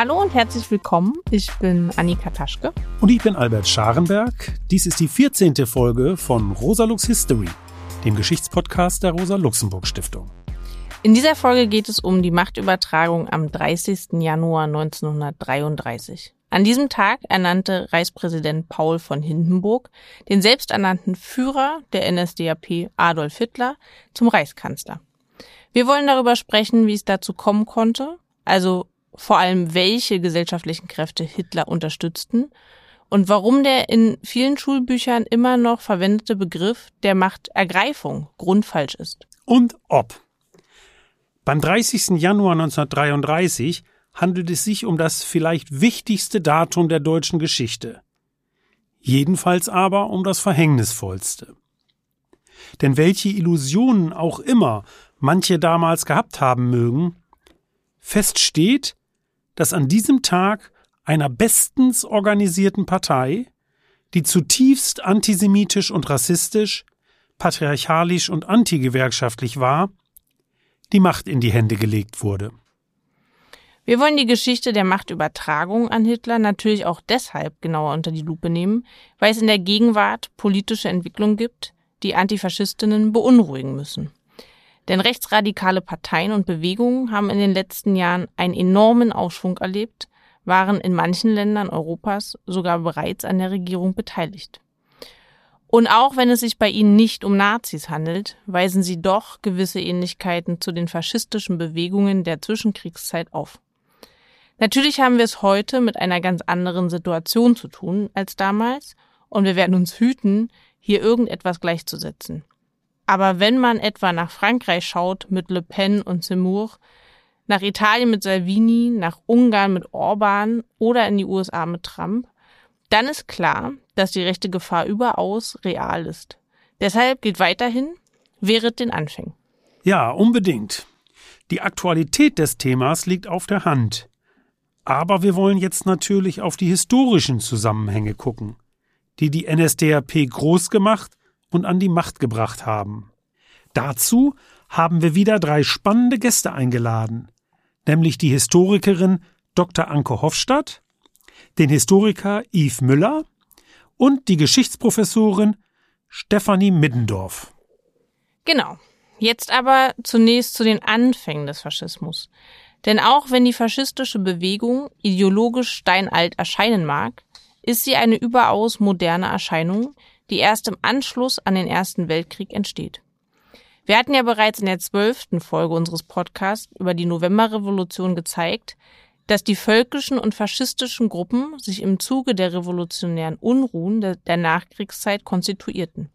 Hallo und herzlich willkommen. Ich bin Annika Taschke. Und ich bin Albert Scharenberg. Dies ist die 14. Folge von Rosalux History, dem Geschichtspodcast der Rosa-Luxemburg-Stiftung. In dieser Folge geht es um die Machtübertragung am 30. Januar 1933. An diesem Tag ernannte Reichspräsident Paul von Hindenburg den selbsternannten Führer der NSDAP Adolf Hitler zum Reichskanzler. Wir wollen darüber sprechen, wie es dazu kommen konnte, also vor allem welche gesellschaftlichen Kräfte Hitler unterstützten und warum der in vielen Schulbüchern immer noch verwendete Begriff der Machtergreifung grundfalsch ist. Und ob. Beim 30. Januar 1933 handelt es sich um das vielleicht wichtigste Datum der deutschen Geschichte. Jedenfalls aber um das verhängnisvollste. Denn welche Illusionen auch immer manche damals gehabt haben mögen, fest steht, dass an diesem Tag einer bestens organisierten Partei, die zutiefst antisemitisch und rassistisch, patriarchalisch und antigewerkschaftlich war, die Macht in die Hände gelegt wurde. Wir wollen die Geschichte der Machtübertragung an Hitler natürlich auch deshalb genauer unter die Lupe nehmen, weil es in der Gegenwart politische Entwicklungen gibt, die Antifaschistinnen beunruhigen müssen. Denn rechtsradikale Parteien und Bewegungen haben in den letzten Jahren einen enormen Aufschwung erlebt, waren in manchen Ländern Europas sogar bereits an der Regierung beteiligt. Und auch wenn es sich bei ihnen nicht um Nazis handelt, weisen sie doch gewisse Ähnlichkeiten zu den faschistischen Bewegungen der Zwischenkriegszeit auf. Natürlich haben wir es heute mit einer ganz anderen Situation zu tun als damals, und wir werden uns hüten, hier irgendetwas gleichzusetzen. Aber wenn man etwa nach Frankreich schaut mit Le Pen und Zemmour, nach Italien mit Salvini, nach Ungarn mit Orban oder in die USA mit Trump, dann ist klar, dass die rechte Gefahr überaus real ist. Deshalb gilt weiterhin, wehret den Anfängen. Ja, unbedingt. Die Aktualität des Themas liegt auf der Hand. Aber wir wollen jetzt natürlich auf die historischen Zusammenhänge gucken, die die NSDAP groß gemacht und an die Macht gebracht haben. Dazu haben wir wieder drei spannende Gäste eingeladen, nämlich die Historikerin Dr. Anke Hofstadt, den Historiker Yves Müller und die Geschichtsprofessorin Stefanie Middendorf. Genau. Jetzt aber zunächst zu den Anfängen des Faschismus. Denn auch wenn die faschistische Bewegung ideologisch steinalt erscheinen mag, ist sie eine überaus moderne Erscheinung, die erst im Anschluss an den Ersten Weltkrieg entsteht. Wir hatten ja bereits in der zwölften Folge unseres Podcasts über die Novemberrevolution gezeigt, dass die völkischen und faschistischen Gruppen sich im Zuge der revolutionären Unruhen der Nachkriegszeit konstituierten.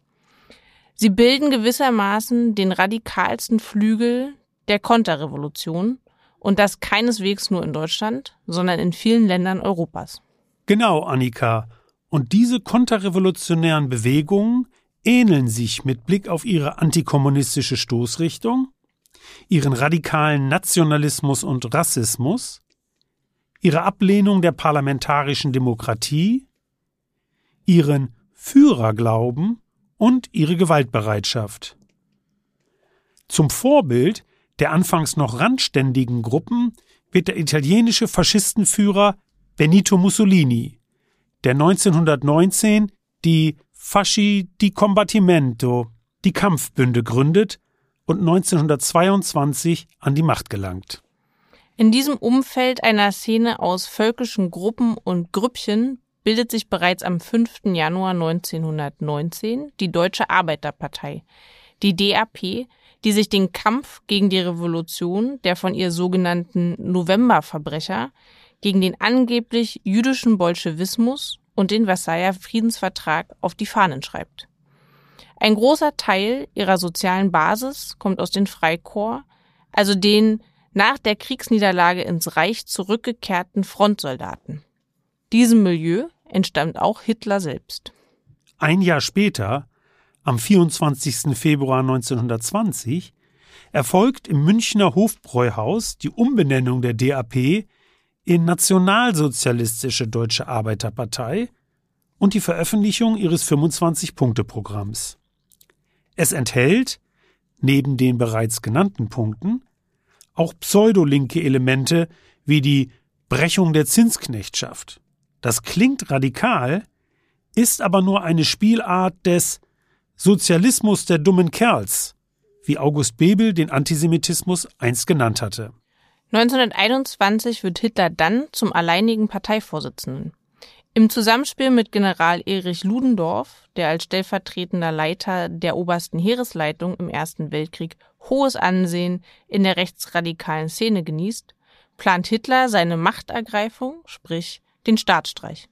Sie bilden gewissermaßen den radikalsten Flügel der Konterrevolution und das keineswegs nur in Deutschland, sondern in vielen Ländern Europas. Genau, Annika. Und diese konterrevolutionären Bewegungen ähneln sich mit Blick auf ihre antikommunistische Stoßrichtung, ihren radikalen Nationalismus und Rassismus, ihre Ablehnung der parlamentarischen Demokratie, ihren Führerglauben und ihre Gewaltbereitschaft. Zum Vorbild der anfangs noch randständigen Gruppen wird der italienische Faschistenführer Benito Mussolini, der 1919 die Fasci di Combattimento, die Kampfbünde gründet und 1922 an die Macht gelangt. In diesem Umfeld einer Szene aus völkischen Gruppen und Grüppchen bildet sich bereits am 5. Januar 1919 die Deutsche Arbeiterpartei, die DAP, die sich den Kampf gegen die Revolution der von ihr sogenannten Novemberverbrecher gegen den angeblich jüdischen Bolschewismus und den Versailler Friedensvertrag auf die Fahnen schreibt. Ein großer Teil ihrer sozialen Basis kommt aus den Freikorps, also den nach der Kriegsniederlage ins Reich zurückgekehrten Frontsoldaten. Diesem Milieu entstammt auch Hitler selbst. Ein Jahr später, am 24. Februar 1920, erfolgt im Münchner Hofbräuhaus die Umbenennung der DAP in Nationalsozialistische Deutsche Arbeiterpartei und die Veröffentlichung ihres 25-Punkte-Programms. Es enthält, neben den bereits genannten Punkten, auch pseudolinke Elemente wie die Brechung der Zinsknechtschaft. Das klingt radikal, ist aber nur eine Spielart des Sozialismus der dummen Kerls, wie August Bebel den Antisemitismus einst genannt hatte. 1921 wird Hitler dann zum alleinigen Parteivorsitzenden. Im Zusammenspiel mit General Erich Ludendorff, der als stellvertretender Leiter der obersten Heeresleitung im Ersten Weltkrieg hohes Ansehen in der rechtsradikalen Szene genießt, plant Hitler seine Machtergreifung, sprich den Staatsstreich.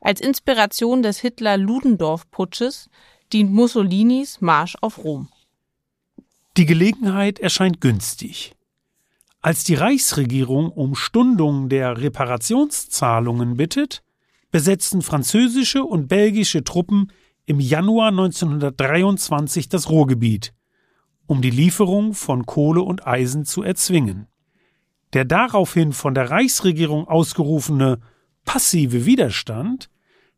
Als Inspiration des Hitler-Ludendorff-Putsches dient Mussolinis Marsch auf Rom. Die Gelegenheit erscheint günstig. Als die Reichsregierung um Stundung der Reparationszahlungen bittet, besetzten französische und belgische Truppen im Januar 1923 das Ruhrgebiet, um die Lieferung von Kohle und Eisen zu erzwingen. Der daraufhin von der Reichsregierung ausgerufene passive Widerstand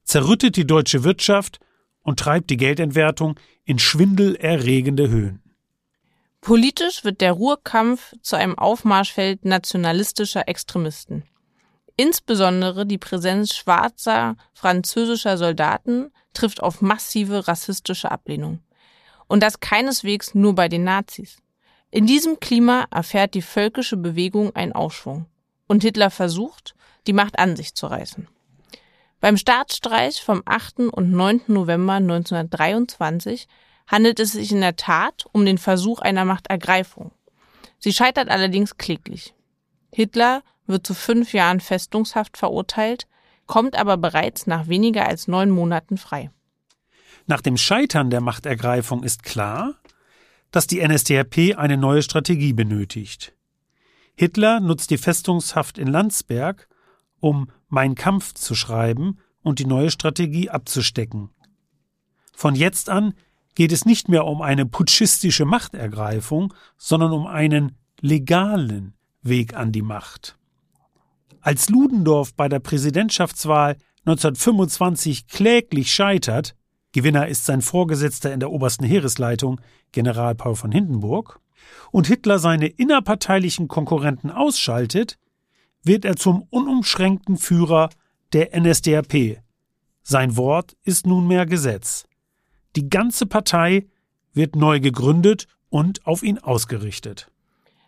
zerrüttet die deutsche Wirtschaft und treibt die Geldentwertung in schwindelerregende Höhen. Politisch wird der Ruhrkampf zu einem Aufmarschfeld nationalistischer Extremisten. Insbesondere die Präsenz schwarzer französischer Soldaten trifft auf massive rassistische Ablehnung. Und das keineswegs nur bei den Nazis. In diesem Klima erfährt die völkische Bewegung einen Aufschwung. Und Hitler versucht, die Macht an sich zu reißen. Beim Staatsstreich vom 8. und 9. November 1923 handelt es sich in der Tat um den Versuch einer Machtergreifung. Sie scheitert allerdings kläglich. Hitler wird zu fünf Jahren Festungshaft verurteilt, kommt aber bereits nach weniger als neun Monaten frei. Nach dem Scheitern der Machtergreifung ist klar, dass die NSDAP eine neue Strategie benötigt. Hitler nutzt die Festungshaft in Landsberg, um Mein Kampf zu schreiben und die neue Strategie abzustecken. Von jetzt an geht es nicht mehr um eine putschistische Machtergreifung, sondern um einen legalen Weg an die Macht. Als Ludendorff bei der Präsidentschaftswahl 1925 kläglich scheitert, Gewinner ist sein Vorgesetzter in der obersten Heeresleitung, General Paul von Hindenburg, und Hitler seine innerparteilichen Konkurrenten ausschaltet, wird er zum unumschränkten Führer der NSDAP. Sein Wort ist nunmehr Gesetz. Die ganze Partei wird neu gegründet und auf ihn ausgerichtet.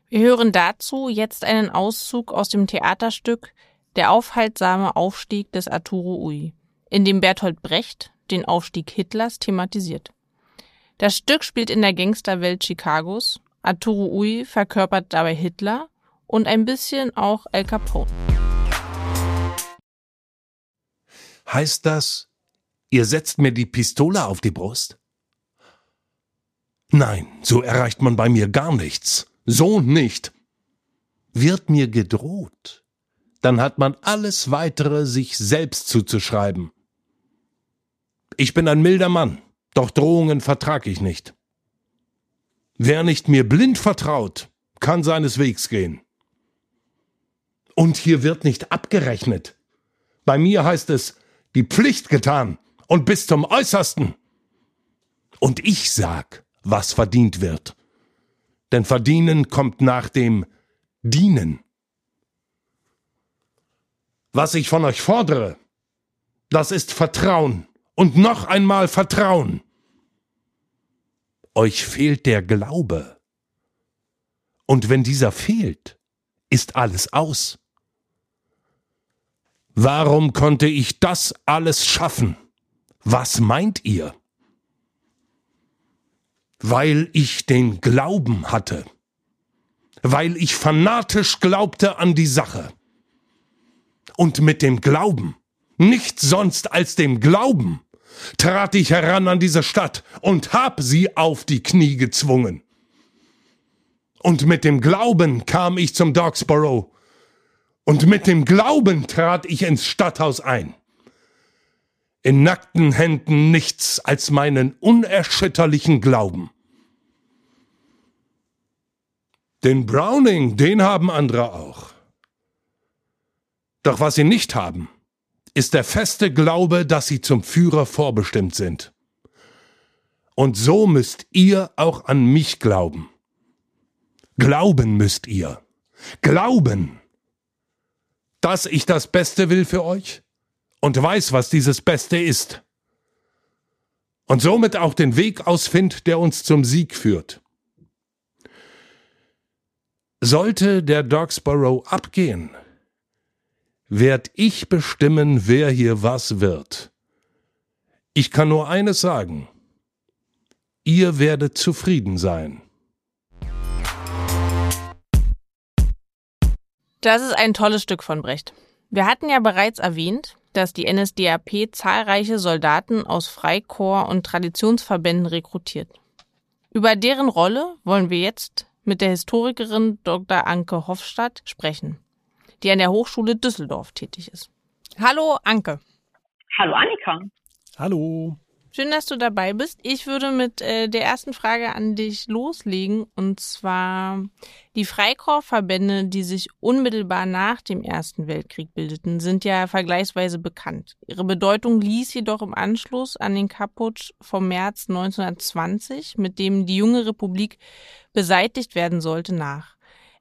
Wir hören dazu jetzt einen Auszug aus dem Theaterstück Der aufhaltsame Aufstieg des Arturo Ui, in dem Bertolt Brecht den Aufstieg Hitlers thematisiert. Das Stück spielt in der Gangsterwelt Chicagos. Arturo Ui verkörpert dabei Hitler und ein bisschen auch Al Capone. Heißt das, ihr setzt mir die Pistole auf die Brust? Nein, so erreicht man bei mir gar nichts. So nicht. Wird mir gedroht, dann hat man alles weitere sich selbst zuzuschreiben. Ich bin ein milder Mann, doch Drohungen vertrag ich nicht. Wer nicht mir blind vertraut, kann seines Wegs gehen. Und hier wird nicht abgerechnet. Bei mir heißt es, die Pflicht getan und bis zum Äußersten. Und ich sag, was verdient wird denn verdienen kommt nach dem Dienen. Was ich von euch fordere, das ist Vertrauen und noch einmal Vertrauen. Euch fehlt der Glaube. Und wenn dieser fehlt, ist alles aus. Warum konnte ich das alles schaffen? Was meint ihr? weil ich den Glauben hatte, weil ich fanatisch glaubte an die Sache. Und mit dem Glauben, nichts sonst als dem Glauben, trat ich heran an diese Stadt und hab sie auf die Knie gezwungen. Und mit dem Glauben kam ich zum Dogsborough. Und mit dem Glauben trat ich ins Stadthaus ein. In nackten Händen nichts als meinen unerschütterlichen Glauben. Den Browning, den haben andere auch. Doch was sie nicht haben, ist der feste Glaube, dass sie zum Führer vorbestimmt sind. Und so müsst ihr auch an mich glauben. Glauben müsst ihr. Glauben. dass ich das Beste will für euch und weiß, was dieses Beste ist. Und somit auch den Weg ausfindet, der uns zum Sieg führt. Sollte der Dogsborough abgehen, werd ich bestimmen, wer hier was wird. Ich kann nur eines sagen. Ihr werdet zufrieden sein. Das ist ein tolles Stück von Brecht. Wir hatten ja bereits erwähnt, dass die NSDAP zahlreiche Soldaten aus Freikorps und Traditionsverbänden rekrutiert. Über deren Rolle wollen wir jetzt mit der Historikerin Dr. Anke Hofstadt sprechen, die an der Hochschule Düsseldorf tätig ist. Hallo Anke. Hallo Annika. Hallo. Schön, dass du dabei bist. Ich würde mit äh, der ersten Frage an dich loslegen. Und zwar die Freikorpsverbände, die sich unmittelbar nach dem Ersten Weltkrieg bildeten, sind ja vergleichsweise bekannt. Ihre Bedeutung ließ jedoch im Anschluss an den Kaputsch vom März 1920, mit dem die junge Republik beseitigt werden sollte, nach.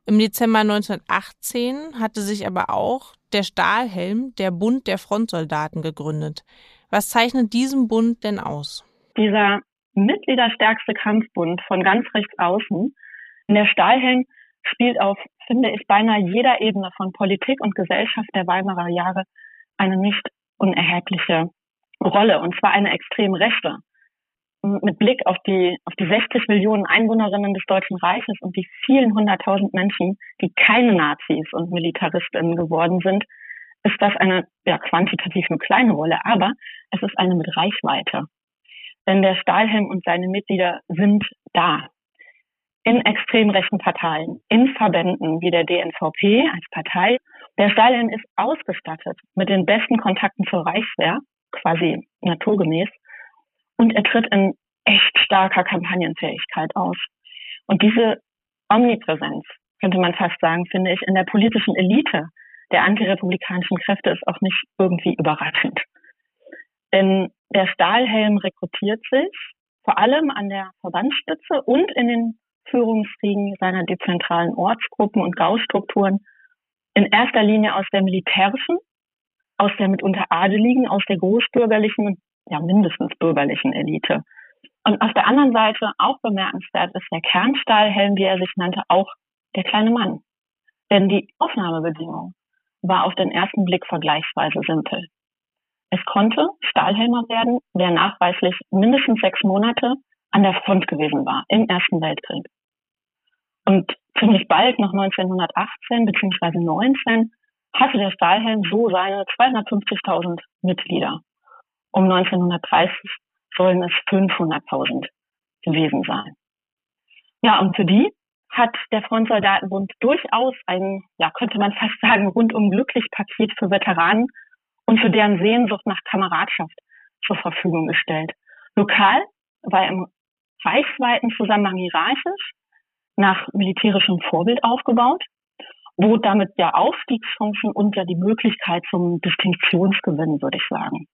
Im Dezember 1918 hatte sich aber auch der Stahlhelm, der Bund der Frontsoldaten, gegründet. Was zeichnet diesen Bund denn aus? Dieser mitgliederstärkste Kampfbund von ganz rechts außen, der Stahlhelm spielt auf, finde ich, beinahe jeder Ebene von Politik und Gesellschaft der Weimarer Jahre eine nicht unerhebliche Rolle, und zwar eine extrem rechte. Mit Blick auf die, auf die 60 Millionen Einwohnerinnen des Deutschen Reiches und die vielen hunderttausend Menschen, die keine Nazis und Militaristinnen geworden sind, ist das eine ja, quantitativ nur kleine Rolle, aber es ist eine mit Reichweite. Denn der Stahlhelm und seine Mitglieder sind da. In extrem rechten Parteien, in Verbänden wie der DNVP als Partei. Der Stahlhelm ist ausgestattet mit den besten Kontakten zur Reichswehr, quasi naturgemäß. Und er tritt in echt starker Kampagnenfähigkeit aus. Und diese Omnipräsenz, könnte man fast sagen, finde ich, in der politischen Elite der antirepublikanischen Kräfte ist auch nicht irgendwie überraschend. Denn der Stahlhelm rekrutiert sich vor allem an der Verbandsspitze und in den Führungsriegen seiner dezentralen Ortsgruppen und Gaustrukturen in erster Linie aus der militärischen, aus der mitunter adeligen, aus der großbürgerlichen und ja mindestens bürgerlichen Elite. Und auf der anderen Seite auch bemerkenswert ist der Kernstahlhelm, wie er sich nannte, auch der kleine Mann. Denn die Aufnahmebedingungen war auf den ersten Blick vergleichsweise simpel. Es konnte Stahlhelmer werden, wer nachweislich mindestens sechs Monate an der Front gewesen war im Ersten Weltkrieg. Und ziemlich bald, nach 1918 bzw. 19, hatte der Stahlhelm so seine 250.000 Mitglieder. Um 1930 sollen es 500.000 gewesen sein. Ja, und für die hat der Frontsoldatenbund durchaus ein, ja, könnte man fast sagen, rundum glücklich Paket für Veteranen und für deren Sehnsucht nach Kameradschaft zur Verfügung gestellt. Lokal war er im reichsweiten Zusammenhang hierarchisch nach militärischem Vorbild aufgebaut, bot damit ja Aufstiegschancen und ja die Möglichkeit zum Distinktionsgewinn, würde ich sagen.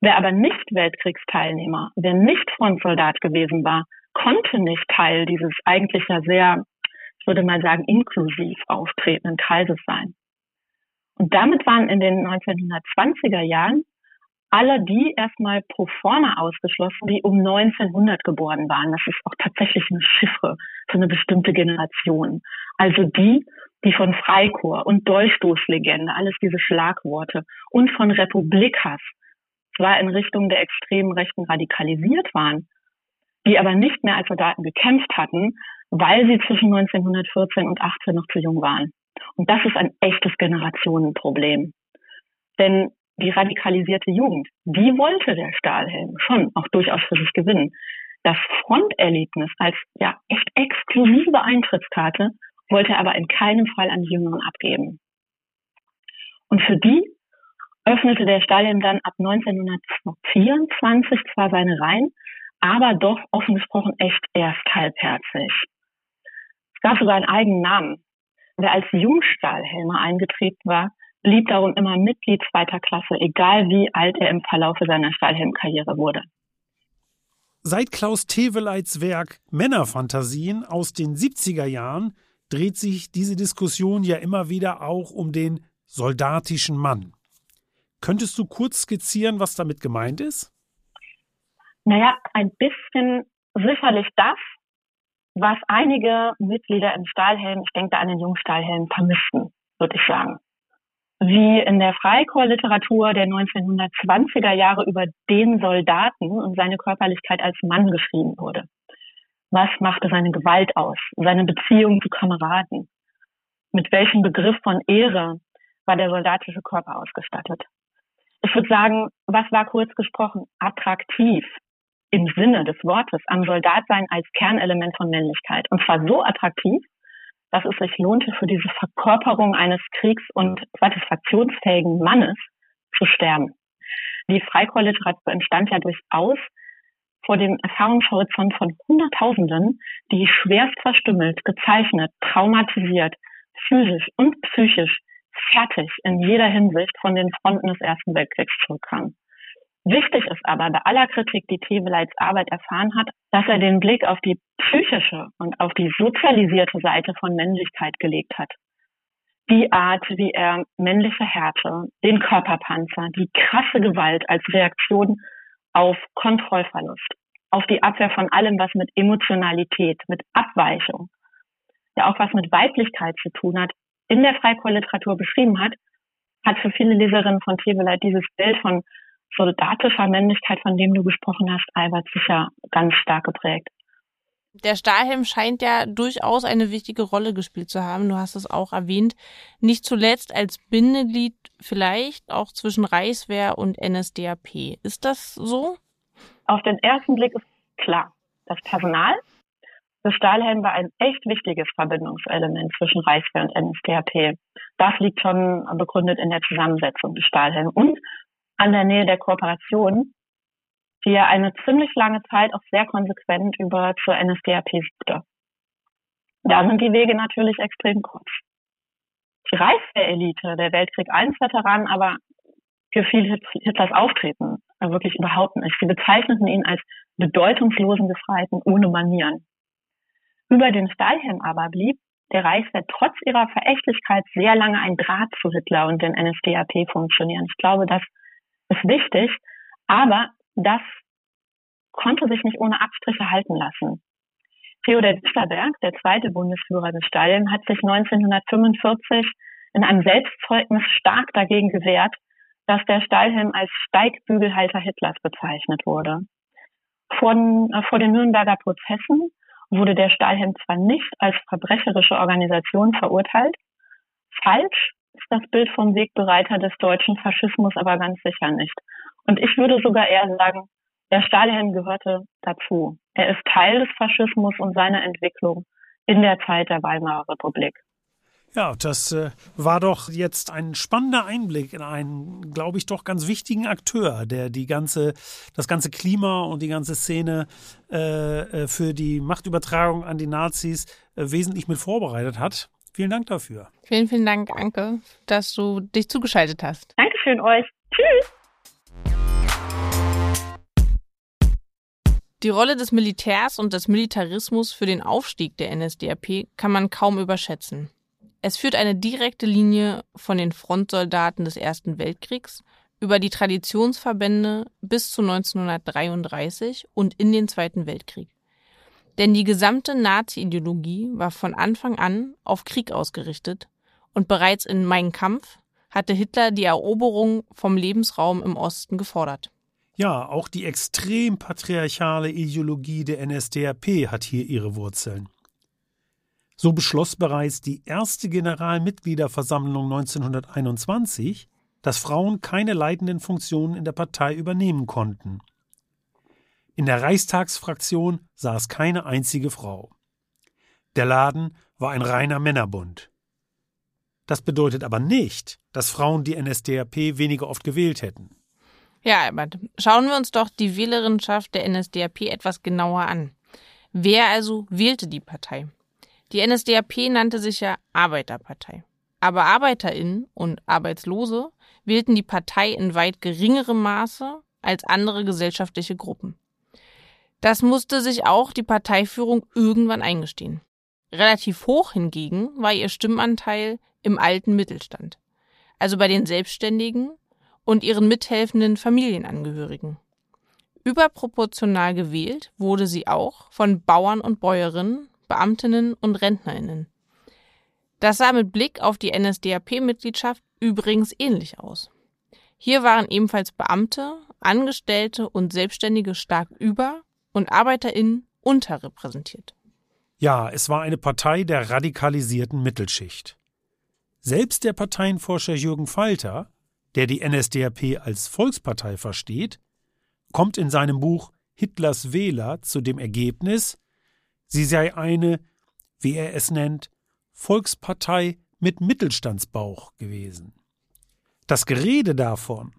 Wer aber nicht Weltkriegsteilnehmer, wer nicht Frontsoldat gewesen war, konnte nicht Teil dieses eigentlich ja sehr, ich würde mal sagen, inklusiv auftretenden Kreises sein. Und damit waren in den 1920er Jahren alle die erstmal pro forma ausgeschlossen, die um 1900 geboren waren. Das ist auch tatsächlich eine Chiffre für eine bestimmte Generation. Also die, die von Freikorps und Dolchstoßlegende, alles diese Schlagworte und von Republikhass zwar in Richtung der extremen Rechten radikalisiert waren, die aber nicht mehr als Soldaten gekämpft hatten, weil sie zwischen 1914 und 18 noch zu jung waren. Und das ist ein echtes Generationenproblem. Denn die radikalisierte Jugend, die wollte der Stahlhelm schon auch durchaus für sich gewinnen. Das Fronterlebnis als ja echt exklusive Eintrittskarte wollte er aber in keinem Fall an die Jüngeren abgeben. Und für die öffnete der Stahlhelm dann ab 1924 zwar seine Reihen, aber doch offen gesprochen echt erst halbherzig. Es gab sogar einen eigenen Namen. Wer als Jungstahlhelmer eingetreten war, blieb darum immer Mitglied zweiter Klasse, egal wie alt er im Verlaufe seiner Stahlhelmkarriere wurde. Seit Klaus Teweleits Werk Männerfantasien aus den 70er Jahren dreht sich diese Diskussion ja immer wieder auch um den soldatischen Mann. Könntest du kurz skizzieren, was damit gemeint ist? Naja, ein bisschen sicherlich das, was einige Mitglieder im Stahlhelm, ich denke da an den Jungstahlhelm, vermissten, würde ich sagen. Wie in der Freikorps-Literatur der 1920er Jahre über den Soldaten und seine Körperlichkeit als Mann geschrieben wurde. Was machte seine Gewalt aus? Seine Beziehung zu Kameraden? Mit welchem Begriff von Ehre war der soldatische Körper ausgestattet? Ich würde sagen, was war kurz gesprochen attraktiv im Sinne des Wortes am Soldatsein als Kernelement von Männlichkeit? Und zwar so attraktiv, dass es sich lohnte, für diese Verkörperung eines kriegs- und satisfaktionsfähigen Mannes zu sterben. Die Freikorpsliteratur entstand ja durchaus vor dem Erfahrungshorizont von Hunderttausenden, die schwerst verstümmelt, gezeichnet, traumatisiert, physisch und psychisch fertig in jeder Hinsicht von den Fronten des Ersten Weltkriegs zurückkamen. Wichtig ist aber bei aller Kritik, die Teveleits Arbeit erfahren hat, dass er den Blick auf die psychische und auf die sozialisierte Seite von Männlichkeit gelegt hat. Die Art, wie er männliche Härte, den Körperpanzer, die krasse Gewalt als Reaktion auf Kontrollverlust, auf die Abwehr von allem, was mit Emotionalität, mit Abweichung, ja auch was mit Weiblichkeit zu tun hat, in der Freikorpsliteratur beschrieben hat, hat für viele Leserinnen von Teveleit dieses Bild von soldatischer Männlichkeit, von dem du gesprochen hast, Albert, sicher ganz stark geprägt. Der Stahlhelm scheint ja durchaus eine wichtige Rolle gespielt zu haben. Du hast es auch erwähnt. Nicht zuletzt als Bindeglied vielleicht auch zwischen Reichswehr und NSDAP. Ist das so? Auf den ersten Blick ist klar. Das Personal des Stahlhelm war ein echt wichtiges Verbindungselement zwischen Reichswehr und NSDAP. Das liegt schon begründet in der Zusammensetzung des Stahlhelms und an der Nähe der Kooperation, die ja eine ziemlich lange Zeit auch sehr konsequent über zur NSDAP suchte. Da sind die Wege natürlich extrem kurz. Die Reichswehr-Elite, der Weltkrieg I-Veteranen, aber gefiel Hitlers Auftreten wirklich überhaupt nicht. Sie bezeichneten ihn als bedeutungslosen Gefreiten ohne Manieren. Über den Stahlhelm aber blieb der Reichswehr trotz ihrer Verächtlichkeit sehr lange ein Draht zu Hitler und den NSDAP funktionieren. Ich glaube, das ist wichtig, aber das konnte sich nicht ohne Abstriche halten lassen. Theodor Disterberg, der zweite Bundesführer des Stalin, hat sich 1945 in einem Selbstzeugnis stark dagegen gewehrt, dass der Stahlhelm als Steigbügelhalter Hitlers bezeichnet wurde. Von, äh, vor den Nürnberger Prozessen wurde der Stahlhelm zwar nicht als verbrecherische Organisation verurteilt, falsch ist das Bild vom Wegbereiter des deutschen Faschismus aber ganz sicher nicht. Und ich würde sogar eher sagen, der Stahlhelm gehörte dazu. Er ist Teil des Faschismus und seiner Entwicklung in der Zeit der Weimarer Republik. Ja, das äh, war doch jetzt ein spannender Einblick in einen, glaube ich, doch ganz wichtigen Akteur, der die ganze, das ganze Klima und die ganze Szene äh, äh für die Machtübertragung an die Nazis äh, wesentlich mit vorbereitet hat. Vielen Dank dafür. Vielen, vielen Dank, Anke, dass du dich zugeschaltet hast. Dankeschön euch. Tschüss. Die Rolle des Militärs und des Militarismus für den Aufstieg der NSDAP kann man kaum überschätzen. Es führt eine direkte Linie von den Frontsoldaten des Ersten Weltkriegs über die Traditionsverbände bis zu 1933 und in den Zweiten Weltkrieg. Denn die gesamte Nazi-Ideologie war von Anfang an auf Krieg ausgerichtet und bereits in Mein Kampf hatte Hitler die Eroberung vom Lebensraum im Osten gefordert. Ja, auch die extrem patriarchale Ideologie der NSDAP hat hier ihre Wurzeln. So beschloss bereits die erste Generalmitgliederversammlung 1921, dass Frauen keine leitenden Funktionen in der Partei übernehmen konnten. In der Reichstagsfraktion saß keine einzige Frau. Der Laden war ein reiner Männerbund. Das bedeutet aber nicht, dass Frauen die NSDAP weniger oft gewählt hätten. Ja, Albert, schauen wir uns doch die Wählerinschaft der NSDAP etwas genauer an. Wer also wählte die Partei? Die NSDAP nannte sich ja Arbeiterpartei. Aber ArbeiterInnen und Arbeitslose wählten die Partei in weit geringerem Maße als andere gesellschaftliche Gruppen. Das musste sich auch die Parteiführung irgendwann eingestehen. Relativ hoch hingegen war ihr Stimmanteil im alten Mittelstand. also bei den Selbstständigen und ihren mithelfenden Familienangehörigen. Überproportional gewählt wurde sie auch von Bauern und Bäuerinnen, Beamtinnen und Rentnerinnen. Das sah mit Blick auf die NSDAP-Mitgliedschaft übrigens ähnlich aus. Hier waren ebenfalls Beamte, Angestellte und Selbstständige stark über und ArbeiterInnen unterrepräsentiert. Ja, es war eine Partei der radikalisierten Mittelschicht. Selbst der Parteienforscher Jürgen Falter, der die NSDAP als Volkspartei versteht, kommt in seinem Buch Hitlers Wähler zu dem Ergebnis, sie sei eine, wie er es nennt, Volkspartei mit Mittelstandsbauch gewesen. Das Gerede davon,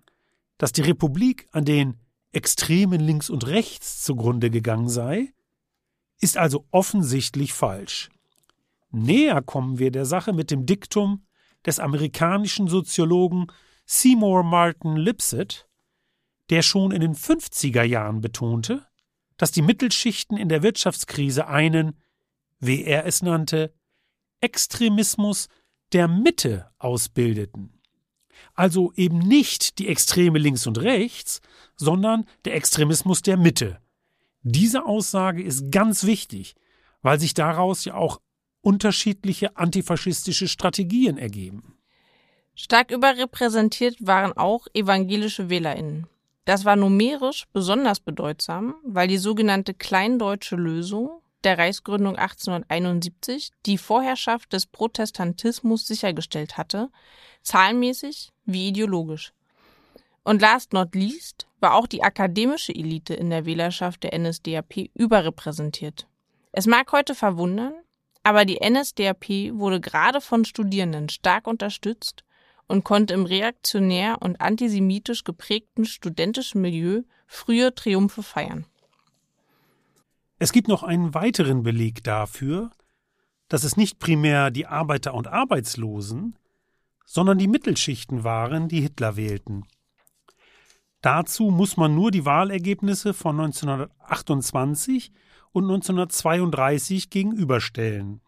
dass die Republik an den Extremen links und rechts zugrunde gegangen sei, ist also offensichtlich falsch. Näher kommen wir der Sache mit dem Diktum des amerikanischen Soziologen Seymour Martin Lipset, der schon in den 50er Jahren betonte, dass die Mittelschichten in der Wirtschaftskrise einen, wie er es nannte, Extremismus der Mitte ausbildeten. Also eben nicht die Extreme links und rechts, sondern der Extremismus der Mitte. Diese Aussage ist ganz wichtig, weil sich daraus ja auch unterschiedliche antifaschistische Strategien ergeben. Stark überrepräsentiert waren auch evangelische Wählerinnen. Das war numerisch besonders bedeutsam, weil die sogenannte Kleindeutsche Lösung der Reichsgründung 1871 die Vorherrschaft des Protestantismus sichergestellt hatte, zahlenmäßig wie ideologisch. Und last not least war auch die akademische Elite in der Wählerschaft der NSDAP überrepräsentiert. Es mag heute verwundern, aber die NSDAP wurde gerade von Studierenden stark unterstützt und konnte im reaktionär und antisemitisch geprägten studentischen Milieu frühe Triumphe feiern. Es gibt noch einen weiteren Beleg dafür, dass es nicht primär die Arbeiter und Arbeitslosen, sondern die Mittelschichten waren, die Hitler wählten. Dazu muss man nur die Wahlergebnisse von 1928 und 1932 gegenüberstellen.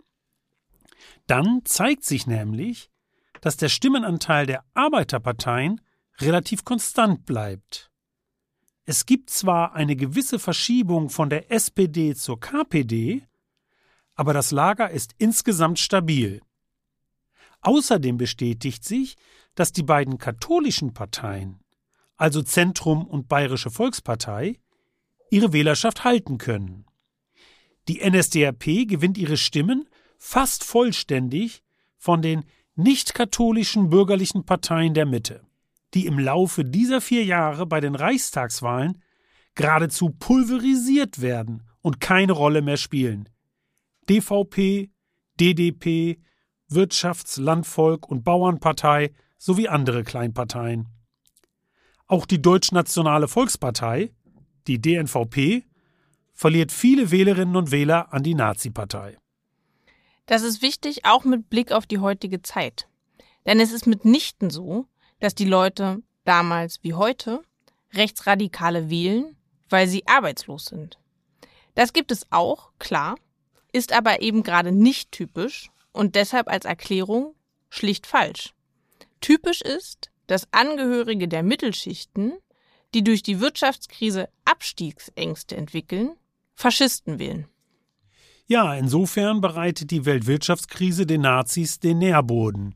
Dann zeigt sich nämlich, dass der Stimmenanteil der Arbeiterparteien relativ konstant bleibt. Es gibt zwar eine gewisse Verschiebung von der SPD zur KPD, aber das Lager ist insgesamt stabil. Außerdem bestätigt sich, dass die beiden katholischen Parteien, also Zentrum und Bayerische Volkspartei, ihre Wählerschaft halten können. Die NSDAP gewinnt ihre Stimmen fast vollständig von den nicht-katholischen bürgerlichen Parteien der Mitte, die im Laufe dieser vier Jahre bei den Reichstagswahlen geradezu pulverisiert werden und keine Rolle mehr spielen. DVP, DDP, Wirtschafts-, Landvolk- und Bauernpartei sowie andere Kleinparteien. Auch die Deutschnationale Volkspartei, die DNVP, verliert viele Wählerinnen und Wähler an die Nazi-Partei. Das ist wichtig, auch mit Blick auf die heutige Zeit. Denn es ist mitnichten so, dass die Leute damals wie heute Rechtsradikale wählen, weil sie arbeitslos sind. Das gibt es auch, klar, ist aber eben gerade nicht typisch und deshalb als Erklärung schlicht falsch. Typisch ist, dass Angehörige der Mittelschichten, die durch die Wirtschaftskrise Abstiegsängste entwickeln, Faschisten wählen. Ja, insofern bereitet die Weltwirtschaftskrise den Nazis den Nährboden.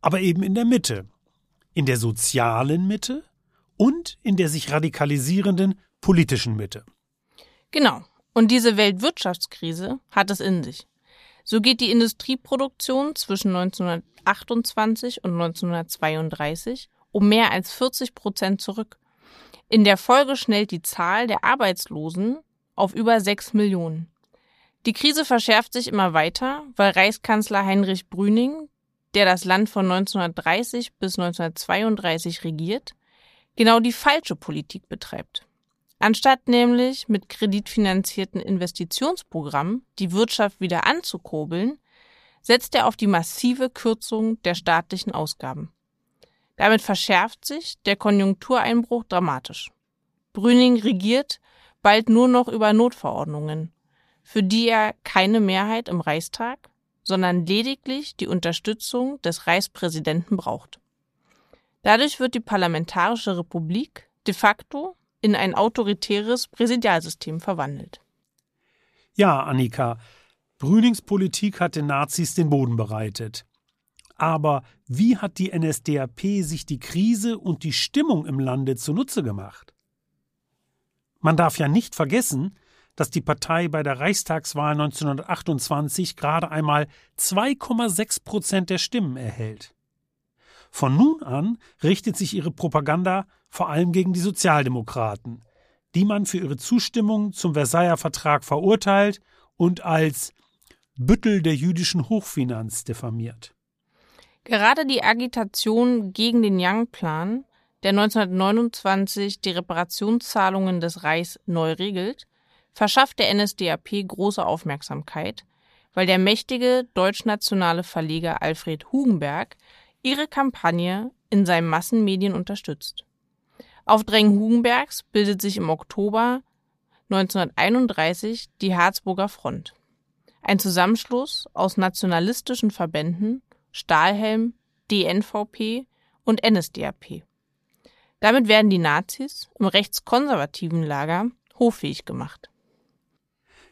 Aber eben in der Mitte. In der sozialen Mitte und in der sich radikalisierenden politischen Mitte. Genau. Und diese Weltwirtschaftskrise hat es in sich. So geht die Industrieproduktion zwischen 1928 und 1932 um mehr als 40 Prozent zurück. In der Folge schnellt die Zahl der Arbeitslosen auf über 6 Millionen. Die Krise verschärft sich immer weiter, weil Reichskanzler Heinrich Brüning, der das Land von 1930 bis 1932 regiert, genau die falsche Politik betreibt. Anstatt nämlich mit kreditfinanzierten Investitionsprogrammen die Wirtschaft wieder anzukurbeln, setzt er auf die massive Kürzung der staatlichen Ausgaben. Damit verschärft sich der Konjunktureinbruch dramatisch. Brüning regiert bald nur noch über Notverordnungen für die er keine Mehrheit im Reichstag, sondern lediglich die Unterstützung des Reichspräsidenten braucht. Dadurch wird die Parlamentarische Republik de facto in ein autoritäres Präsidialsystem verwandelt. Ja, Annika, Brünings Politik hat den Nazis den Boden bereitet. Aber wie hat die NSDAP sich die Krise und die Stimmung im Lande zunutze gemacht? Man darf ja nicht vergessen, dass die Partei bei der Reichstagswahl 1928 gerade einmal 2,6 Prozent der Stimmen erhält. Von nun an richtet sich ihre Propaganda vor allem gegen die Sozialdemokraten, die man für ihre Zustimmung zum Versailler Vertrag verurteilt und als Büttel der jüdischen Hochfinanz diffamiert. Gerade die Agitation gegen den Young-Plan, der 1929 die Reparationszahlungen des Reichs neu regelt, verschafft der NSDAP große Aufmerksamkeit, weil der mächtige deutschnationale Verleger Alfred Hugenberg ihre Kampagne in seinen Massenmedien unterstützt. Auf Drängen Hugenbergs bildet sich im Oktober 1931 die Harzburger Front. Ein Zusammenschluss aus nationalistischen Verbänden, Stahlhelm, DNVP und NSDAP. Damit werden die Nazis im rechtskonservativen Lager hoffähig gemacht.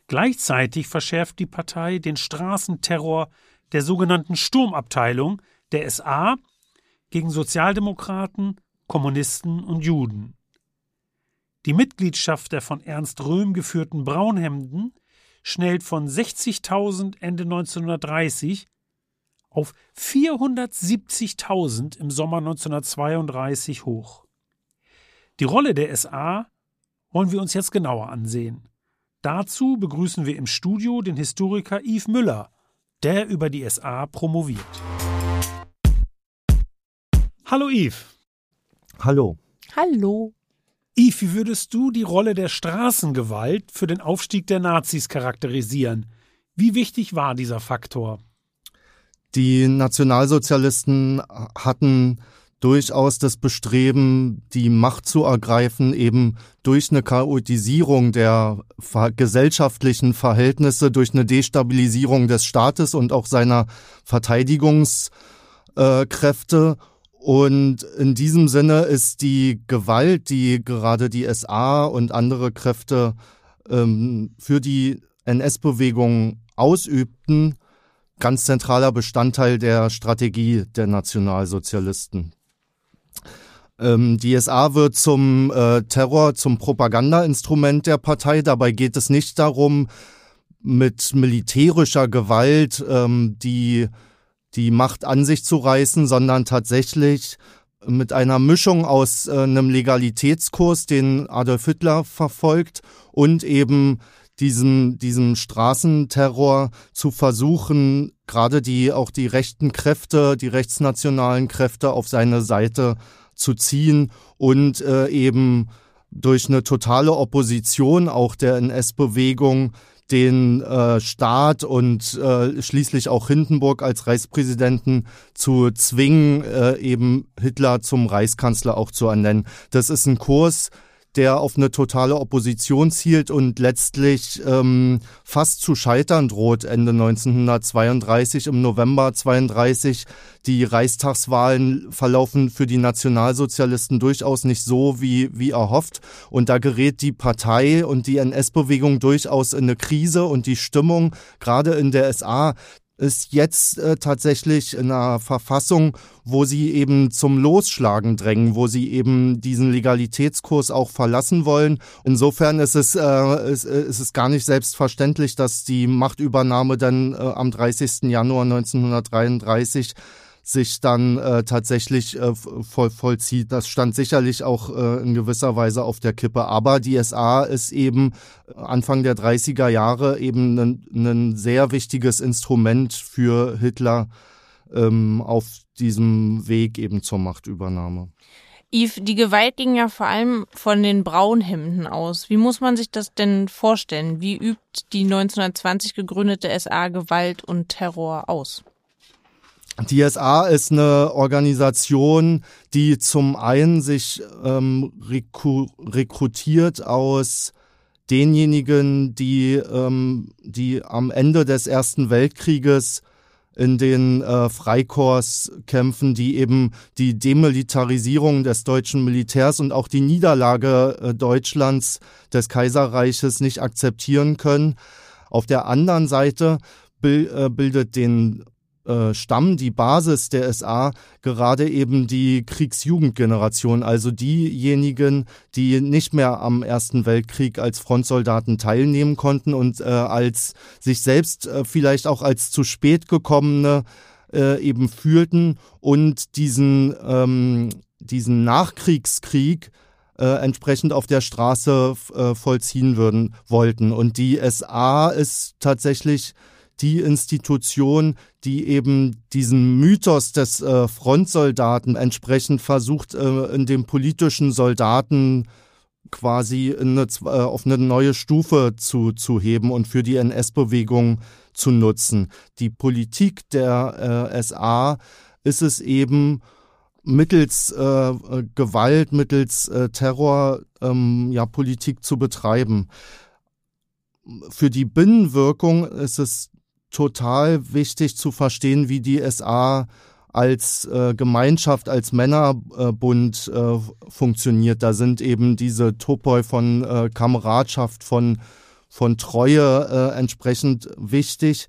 Gleichzeitig verschärft die Partei den Straßenterror der sogenannten Sturmabteilung der SA gegen Sozialdemokraten, Kommunisten und Juden. Die Mitgliedschaft der von Ernst Röhm geführten Braunhemden schnellt von 60.000 Ende 1930 auf 470.000 im Sommer 1932 hoch. Die Rolle der SA wollen wir uns jetzt genauer ansehen. Dazu begrüßen wir im Studio den Historiker Yves Müller, der über die SA promoviert. Hallo Yves. Hallo. Hallo. Yves, wie würdest du die Rolle der Straßengewalt für den Aufstieg der Nazis charakterisieren? Wie wichtig war dieser Faktor? Die Nationalsozialisten hatten durchaus das Bestreben, die Macht zu ergreifen, eben durch eine Chaotisierung der gesellschaftlichen Verhältnisse, durch eine Destabilisierung des Staates und auch seiner Verteidigungskräfte. Und in diesem Sinne ist die Gewalt, die gerade die SA und andere Kräfte ähm, für die NS-Bewegung ausübten, ganz zentraler Bestandteil der Strategie der Nationalsozialisten. Ähm, die SA wird zum äh, Terror, zum Propagandainstrument der Partei. Dabei geht es nicht darum, mit militärischer Gewalt ähm, die, die Macht an sich zu reißen, sondern tatsächlich mit einer Mischung aus äh, einem Legalitätskurs, den Adolf Hitler verfolgt, und eben diesem, diesem Straßenterror zu versuchen, gerade die, auch die rechten Kräfte, die rechtsnationalen Kräfte auf seine Seite zu ziehen und äh, eben durch eine totale Opposition auch der NS-Bewegung den äh, Staat und äh, schließlich auch Hindenburg als Reichspräsidenten zu zwingen, äh, eben Hitler zum Reichskanzler auch zu ernennen. Das ist ein Kurs, der auf eine totale Opposition zielt und letztlich ähm, fast zu scheitern droht Ende 1932. Im November 32 die Reichstagswahlen verlaufen für die Nationalsozialisten durchaus nicht so wie, wie erhofft. Und da gerät die Partei und die NS-Bewegung durchaus in eine Krise und die Stimmung, gerade in der SA, ist jetzt äh, tatsächlich in einer Verfassung, wo sie eben zum Losschlagen drängen, wo sie eben diesen Legalitätskurs auch verlassen wollen. Insofern ist es, äh, ist, äh, ist es gar nicht selbstverständlich, dass die Machtübernahme dann äh, am 30. Januar 1933 sich dann äh, tatsächlich äh, voll, vollzieht. Das stand sicherlich auch äh, in gewisser Weise auf der Kippe. Aber die SA ist eben Anfang der 30er Jahre eben ein, ein sehr wichtiges Instrument für Hitler ähm, auf diesem Weg eben zur Machtübernahme. Yves, die Gewalt ging ja vor allem von den Braunhemden aus. Wie muss man sich das denn vorstellen? Wie übt die 1920 gegründete SA Gewalt und Terror aus? Die SA ist eine Organisation, die zum einen sich ähm, rekrutiert aus denjenigen, die, ähm, die am Ende des Ersten Weltkrieges in den äh, Freikorpskämpfen, die eben die Demilitarisierung des deutschen Militärs und auch die Niederlage äh, Deutschlands des Kaiserreiches nicht akzeptieren können. Auf der anderen Seite äh, bildet den äh, Stamm, die Basis der SA, gerade eben die Kriegsjugendgeneration, also diejenigen, die nicht mehr am Ersten Weltkrieg als Frontsoldaten teilnehmen konnten und äh, als sich selbst äh, vielleicht auch als zu spät gekommene äh, eben fühlten und diesen, ähm, diesen Nachkriegskrieg äh, entsprechend auf der Straße äh, vollziehen würden wollten. Und die SA ist tatsächlich die Institution, die eben diesen Mythos des äh, Frontsoldaten entsprechend versucht, äh, in dem politischen Soldaten quasi eine, äh, auf eine neue Stufe zu, zu heben und für die NS-Bewegung zu nutzen. Die Politik der äh, SA ist es eben, mittels äh, Gewalt, mittels äh, Terror ähm, ja, Politik zu betreiben. Für die Binnenwirkung ist es total wichtig zu verstehen, wie die SA als äh, Gemeinschaft, als Männerbund äh, funktioniert. Da sind eben diese Topoi von äh, Kameradschaft, von, von Treue äh, entsprechend wichtig.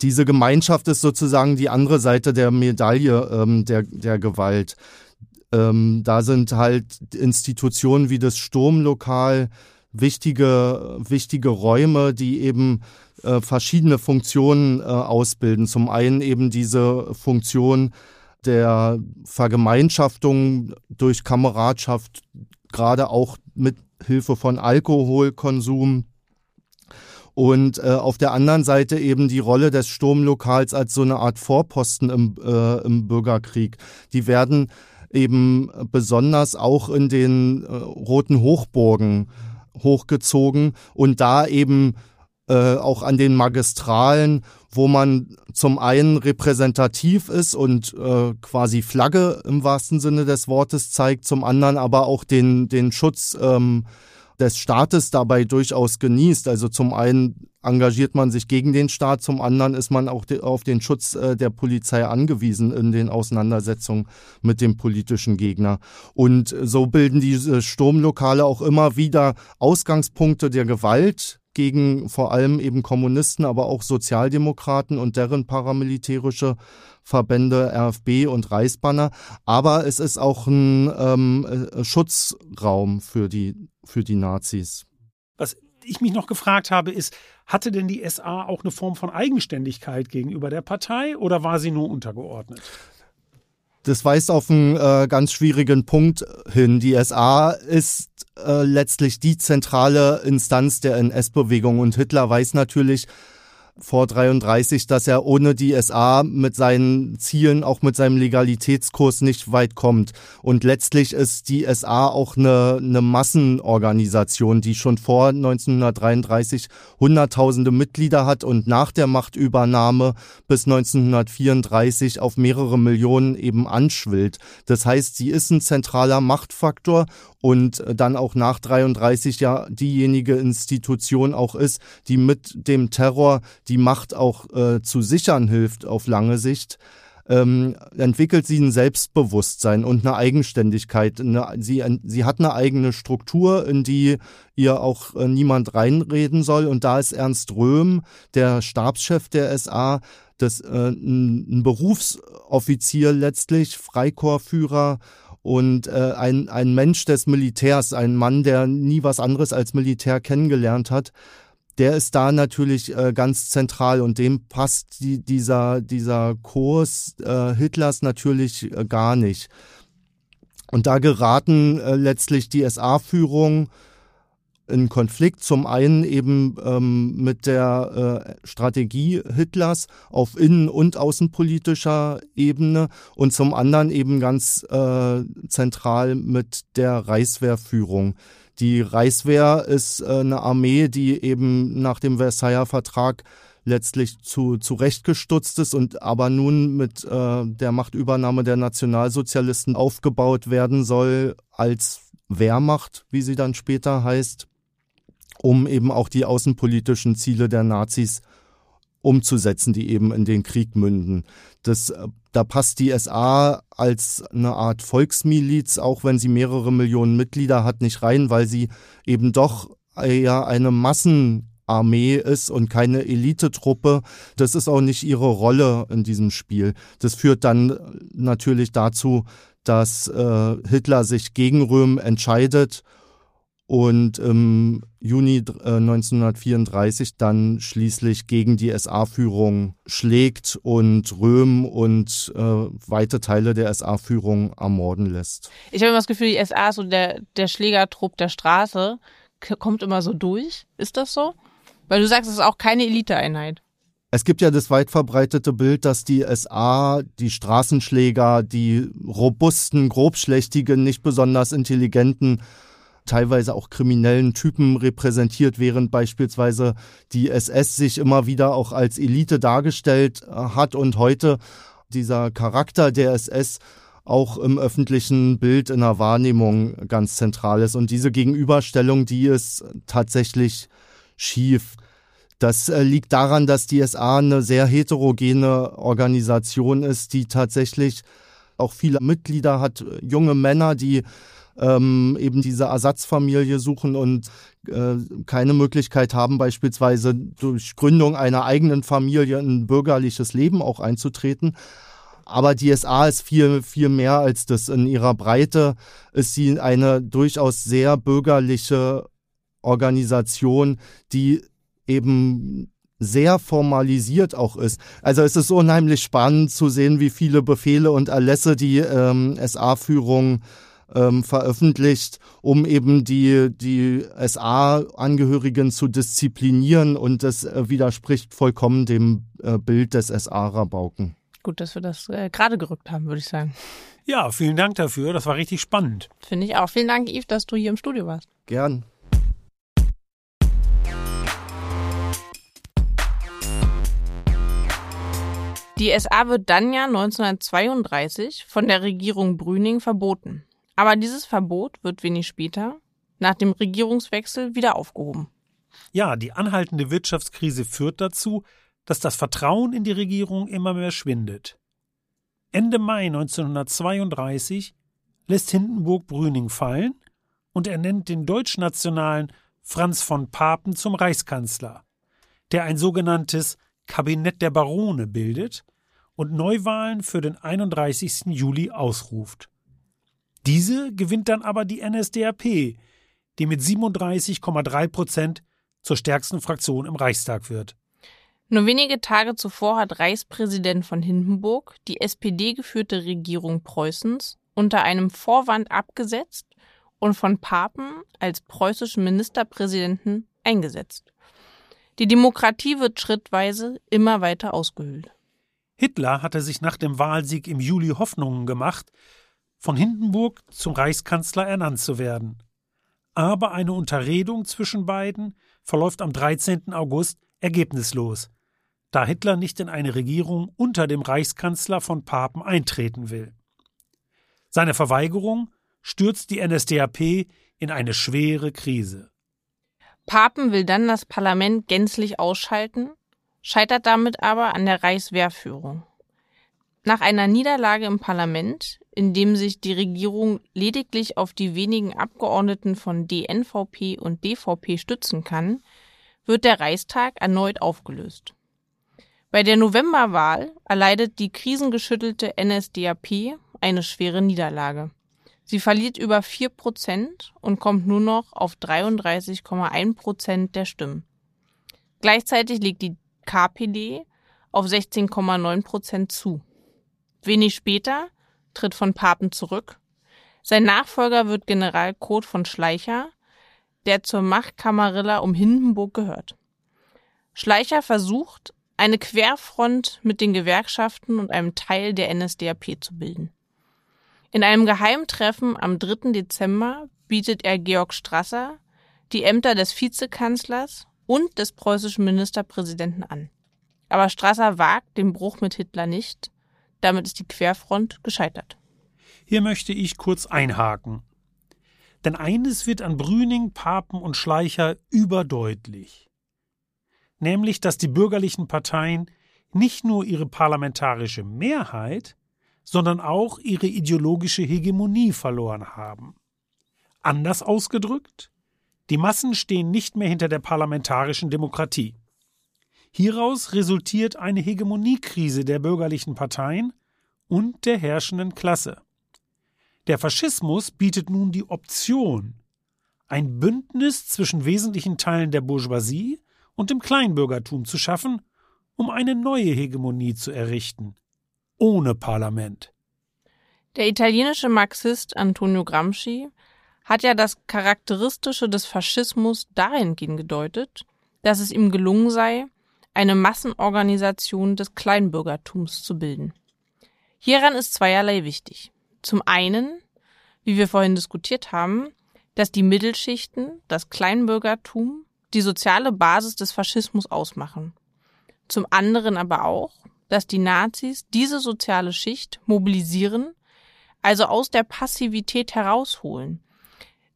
Diese Gemeinschaft ist sozusagen die andere Seite der Medaille ähm, der, der Gewalt. Ähm, da sind halt Institutionen wie das Sturmlokal, wichtige, wichtige Räume, die eben äh, verschiedene Funktionen äh, ausbilden. Zum einen eben diese Funktion der Vergemeinschaftung durch Kameradschaft, gerade auch mit Hilfe von Alkoholkonsum. Und äh, auf der anderen Seite eben die Rolle des Sturmlokals als so eine Art Vorposten im, äh, im Bürgerkrieg. Die werden eben besonders auch in den äh, roten Hochburgen hochgezogen und da eben äh, auch an den Magistralen, wo man zum einen repräsentativ ist und äh, quasi Flagge im wahrsten Sinne des Wortes zeigt, zum anderen aber auch den, den Schutz ähm, des Staates dabei durchaus genießt. Also zum einen engagiert man sich gegen den Staat, zum anderen ist man auch auf den Schutz äh, der Polizei angewiesen in den Auseinandersetzungen mit dem politischen Gegner. Und so bilden diese Sturmlokale auch immer wieder Ausgangspunkte der Gewalt gegen vor allem eben Kommunisten, aber auch Sozialdemokraten und deren paramilitärische Verbände RFB und Reichsbanner. Aber es ist auch ein ähm, äh, Schutzraum für die, für die Nazis. Was ich mich noch gefragt habe, ist, hatte denn die SA auch eine Form von Eigenständigkeit gegenüber der Partei oder war sie nur untergeordnet? Das weist auf einen äh, ganz schwierigen Punkt hin. Die SA ist äh, letztlich die zentrale Instanz der NS-Bewegung und Hitler weiß natürlich, vor 33, dass er ohne die SA mit seinen Zielen, auch mit seinem Legalitätskurs nicht weit kommt. Und letztlich ist die SA auch eine, eine Massenorganisation, die schon vor 1933 Hunderttausende Mitglieder hat und nach der Machtübernahme bis 1934 auf mehrere Millionen eben anschwillt. Das heißt, sie ist ein zentraler Machtfaktor und dann auch nach 33 ja diejenige Institution auch ist, die mit dem Terror die Macht auch äh, zu sichern hilft auf lange Sicht. Ähm, entwickelt sie ein Selbstbewusstsein und eine Eigenständigkeit. Eine, sie, sie hat eine eigene Struktur, in die ihr auch äh, niemand reinreden soll. Und da ist Ernst Röhm, der Stabschef der SA, das, äh, ein, ein Berufsoffizier letztlich, Freikorpsführer und äh, ein, ein Mensch des Militärs, ein Mann, der nie was anderes als Militär kennengelernt hat, der ist da natürlich äh, ganz zentral und dem passt die, dieser, dieser Kurs äh, Hitlers natürlich äh, gar nicht. Und da geraten äh, letztlich die SA-Führung in Konflikt. Zum einen eben ähm, mit der äh, Strategie Hitlers auf innen- und außenpolitischer Ebene und zum anderen eben ganz äh, zentral mit der Reichswehrführung. Die Reichswehr ist äh, eine Armee, die eben nach dem Versailler Vertrag letztlich zu zurechtgestutzt ist und aber nun mit äh, der Machtübernahme der Nationalsozialisten aufgebaut werden soll als Wehrmacht, wie sie dann später heißt um eben auch die außenpolitischen Ziele der Nazis umzusetzen, die eben in den Krieg münden. Das, äh, da passt die SA als eine Art Volksmiliz, auch wenn sie mehrere Millionen Mitglieder hat, nicht rein, weil sie eben doch eher eine Massenarmee ist und keine Elitetruppe. Das ist auch nicht ihre Rolle in diesem Spiel. Das führt dann natürlich dazu, dass äh, Hitler sich gegen Röhm entscheidet und im Juni 1934 äh, dann schließlich gegen die SA-Führung schlägt und Röhm und äh, weite Teile der SA-Führung ermorden lässt. Ich habe immer das Gefühl, die SA, so der, der Schlägertrupp der Straße, kommt immer so durch. Ist das so? Weil du sagst, es ist auch keine Eliteeinheit. Es gibt ja das weit verbreitete Bild, dass die SA, die Straßenschläger, die robusten, grobschlächtigen, nicht besonders intelligenten teilweise auch kriminellen Typen repräsentiert, während beispielsweise die SS sich immer wieder auch als Elite dargestellt äh, hat und heute dieser Charakter der SS auch im öffentlichen Bild in der Wahrnehmung ganz zentral ist. Und diese Gegenüberstellung, die ist tatsächlich schief. Das äh, liegt daran, dass die SA eine sehr heterogene Organisation ist, die tatsächlich auch viele Mitglieder hat, junge Männer, die ähm, eben diese Ersatzfamilie suchen und äh, keine Möglichkeit haben, beispielsweise durch Gründung einer eigenen Familie ein bürgerliches Leben auch einzutreten. Aber die SA ist viel, viel mehr als das. In ihrer Breite ist sie eine durchaus sehr bürgerliche Organisation, die eben sehr formalisiert auch ist. Also es ist unheimlich spannend zu sehen, wie viele Befehle und Erlässe die ähm, SA-Führung ähm, veröffentlicht, um eben die, die SA-Angehörigen zu disziplinieren und das äh, widerspricht vollkommen dem äh, Bild des SA-Rabauken. Gut, dass wir das äh, gerade gerückt haben, würde ich sagen. Ja, vielen Dank dafür. Das war richtig spannend. Finde ich auch. Vielen Dank, Yves, dass du hier im Studio warst. Gern. Die SA wird dann ja 1932 von der Regierung Brüning verboten. Aber dieses Verbot wird wenig später, nach dem Regierungswechsel, wieder aufgehoben. Ja, die anhaltende Wirtschaftskrise führt dazu, dass das Vertrauen in die Regierung immer mehr schwindet. Ende Mai 1932 lässt Hindenburg Brüning fallen und er nennt den deutschnationalen Franz von Papen zum Reichskanzler, der ein sogenanntes Kabinett der Barone bildet und Neuwahlen für den 31. Juli ausruft. Diese gewinnt dann aber die NSDAP, die mit 37,3 Prozent zur stärksten Fraktion im Reichstag wird. Nur wenige Tage zuvor hat Reichspräsident von Hindenburg die SPD-geführte Regierung Preußens unter einem Vorwand abgesetzt und von Papen als preußischen Ministerpräsidenten eingesetzt. Die Demokratie wird schrittweise immer weiter ausgehöhlt. Hitler hatte sich nach dem Wahlsieg im Juli Hoffnungen gemacht, von Hindenburg zum Reichskanzler ernannt zu werden. Aber eine Unterredung zwischen beiden verläuft am 13. August ergebnislos, da Hitler nicht in eine Regierung unter dem Reichskanzler von Papen eintreten will. Seine Verweigerung stürzt die NSDAP in eine schwere Krise. Papen will dann das Parlament gänzlich ausschalten, scheitert damit aber an der Reichswehrführung. Nach einer Niederlage im Parlament, in dem sich die Regierung lediglich auf die wenigen Abgeordneten von DNVP und DVP stützen kann, wird der Reichstag erneut aufgelöst. Bei der Novemberwahl erleidet die krisengeschüttelte NSDAP eine schwere Niederlage. Sie verliert über vier Prozent und kommt nur noch auf 33,1 Prozent der Stimmen. Gleichzeitig liegt die KPD auf 16,9 Prozent zu. Wenig später tritt von Papen zurück. Sein Nachfolger wird General Kurt von Schleicher, der zur Machtkamarilla um Hindenburg gehört. Schleicher versucht, eine Querfront mit den Gewerkschaften und einem Teil der NSDAP zu bilden. In einem Geheimtreffen am 3. Dezember bietet er Georg Strasser die Ämter des Vizekanzlers und des preußischen Ministerpräsidenten an. Aber Strasser wagt den Bruch mit Hitler nicht damit ist die Querfront gescheitert. Hier möchte ich kurz einhaken. Denn eines wird an Brüning, Papen und Schleicher überdeutlich. nämlich dass die bürgerlichen Parteien nicht nur ihre parlamentarische Mehrheit, sondern auch ihre ideologische Hegemonie verloren haben. Anders ausgedrückt, die Massen stehen nicht mehr hinter der parlamentarischen Demokratie. Hieraus resultiert eine Hegemoniekrise der bürgerlichen Parteien und der herrschenden Klasse. Der Faschismus bietet nun die Option, ein Bündnis zwischen wesentlichen Teilen der Bourgeoisie und dem Kleinbürgertum zu schaffen, um eine neue Hegemonie zu errichten, ohne Parlament. Der italienische Marxist Antonio Gramsci hat ja das Charakteristische des Faschismus dahingehend gedeutet, dass es ihm gelungen sei, eine Massenorganisation des Kleinbürgertums zu bilden. Hieran ist zweierlei wichtig. Zum einen, wie wir vorhin diskutiert haben, dass die Mittelschichten, das Kleinbürgertum, die soziale Basis des Faschismus ausmachen. Zum anderen aber auch, dass die Nazis diese soziale Schicht mobilisieren, also aus der Passivität herausholen.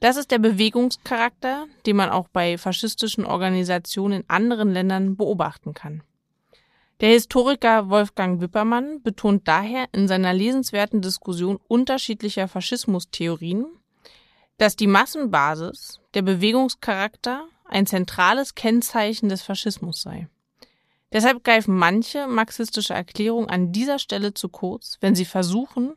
Das ist der Bewegungscharakter, den man auch bei faschistischen Organisationen in anderen Ländern beobachten kann. Der Historiker Wolfgang Wippermann betont daher in seiner lesenswerten Diskussion unterschiedlicher Faschismustheorien, dass die Massenbasis, der Bewegungscharakter, ein zentrales Kennzeichen des Faschismus sei. Deshalb greifen manche marxistische Erklärungen an dieser Stelle zu kurz, wenn sie versuchen,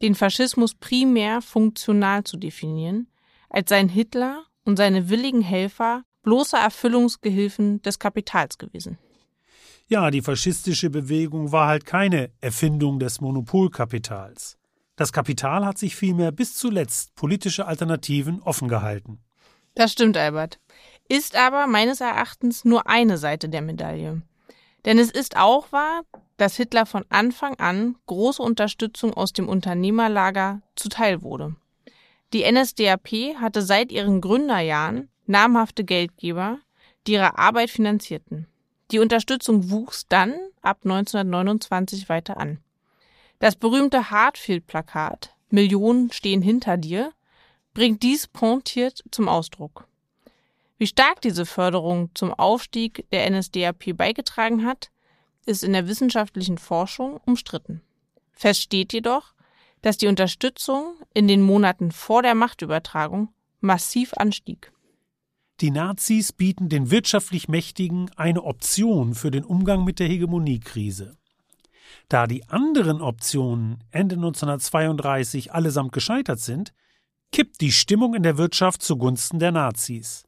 den Faschismus primär funktional zu definieren, als seien Hitler und seine willigen Helfer bloße Erfüllungsgehilfen des Kapitals gewesen. Ja, die faschistische Bewegung war halt keine Erfindung des Monopolkapitals. Das Kapital hat sich vielmehr bis zuletzt politische Alternativen offen gehalten. Das stimmt, Albert. Ist aber meines Erachtens nur eine Seite der Medaille. Denn es ist auch wahr, dass Hitler von Anfang an große Unterstützung aus dem Unternehmerlager zuteil wurde. Die NSDAP hatte seit ihren Gründerjahren namhafte Geldgeber, die ihre Arbeit finanzierten. Die Unterstützung wuchs dann ab 1929 weiter an. Das berühmte Hartfield-Plakat Millionen stehen hinter dir bringt dies pointiert zum Ausdruck. Wie stark diese Förderung zum Aufstieg der NSDAP beigetragen hat, ist in der wissenschaftlichen Forschung umstritten. Fest steht jedoch, dass die Unterstützung in den Monaten vor der Machtübertragung massiv anstieg. Die Nazis bieten den wirtschaftlich Mächtigen eine Option für den Umgang mit der Hegemoniekrise. Da die anderen Optionen Ende 1932 allesamt gescheitert sind, kippt die Stimmung in der Wirtschaft zugunsten der Nazis.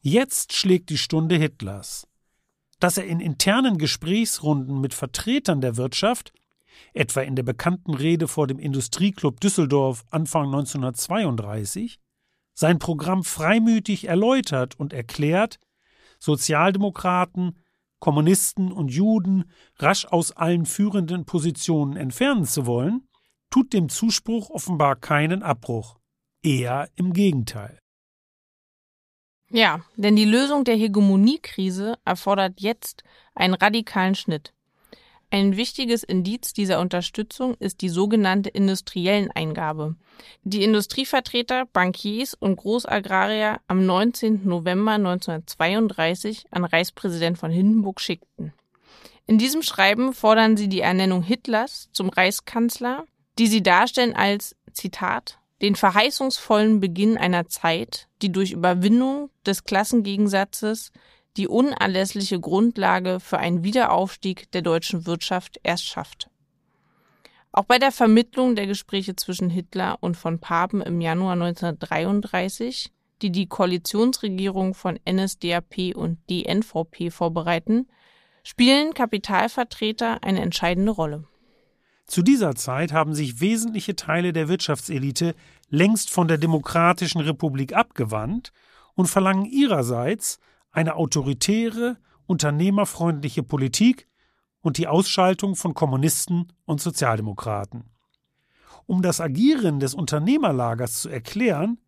Jetzt schlägt die Stunde Hitlers. Dass er in internen Gesprächsrunden mit Vertretern der Wirtschaft, etwa in der bekannten Rede vor dem Industrieclub Düsseldorf Anfang 1932, sein Programm freimütig erläutert und erklärt, Sozialdemokraten, Kommunisten und Juden rasch aus allen führenden Positionen entfernen zu wollen, tut dem Zuspruch offenbar keinen Abbruch. Eher im Gegenteil. Ja, denn die Lösung der Hegemoniekrise erfordert jetzt einen radikalen Schnitt. Ein wichtiges Indiz dieser Unterstützung ist die sogenannte industriellen Eingabe, die Industrievertreter, Bankiers und Großagrarier am 19. November 1932 an Reichspräsident von Hindenburg schickten. In diesem Schreiben fordern sie die Ernennung Hitlers zum Reichskanzler, die sie darstellen als Zitat den verheißungsvollen Beginn einer Zeit, die durch Überwindung des Klassengegensatzes die unerlässliche Grundlage für einen Wiederaufstieg der deutschen Wirtschaft erst schafft. Auch bei der Vermittlung der Gespräche zwischen Hitler und von Papen im Januar 1933, die die Koalitionsregierung von NSDAP und DNVP vorbereiten, spielen Kapitalvertreter eine entscheidende Rolle. Zu dieser Zeit haben sich wesentliche Teile der Wirtschaftselite längst von der Demokratischen Republik abgewandt und verlangen ihrerseits eine autoritäre, unternehmerfreundliche Politik und die Ausschaltung von Kommunisten und Sozialdemokraten. Um das Agieren des Unternehmerlagers zu erklären,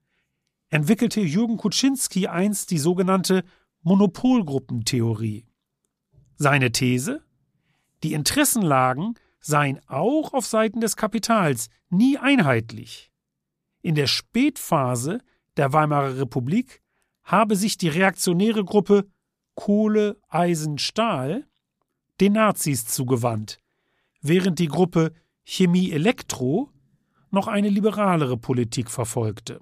entwickelte Jürgen Kuczynski einst die sogenannte Monopolgruppentheorie. Seine These? Die Interessenlagen seien auch auf Seiten des Kapitals nie einheitlich. In der Spätphase der Weimarer Republik habe sich die reaktionäre Gruppe Kohle, Eisen, Stahl den Nazis zugewandt, während die Gruppe Chemie Elektro noch eine liberalere Politik verfolgte.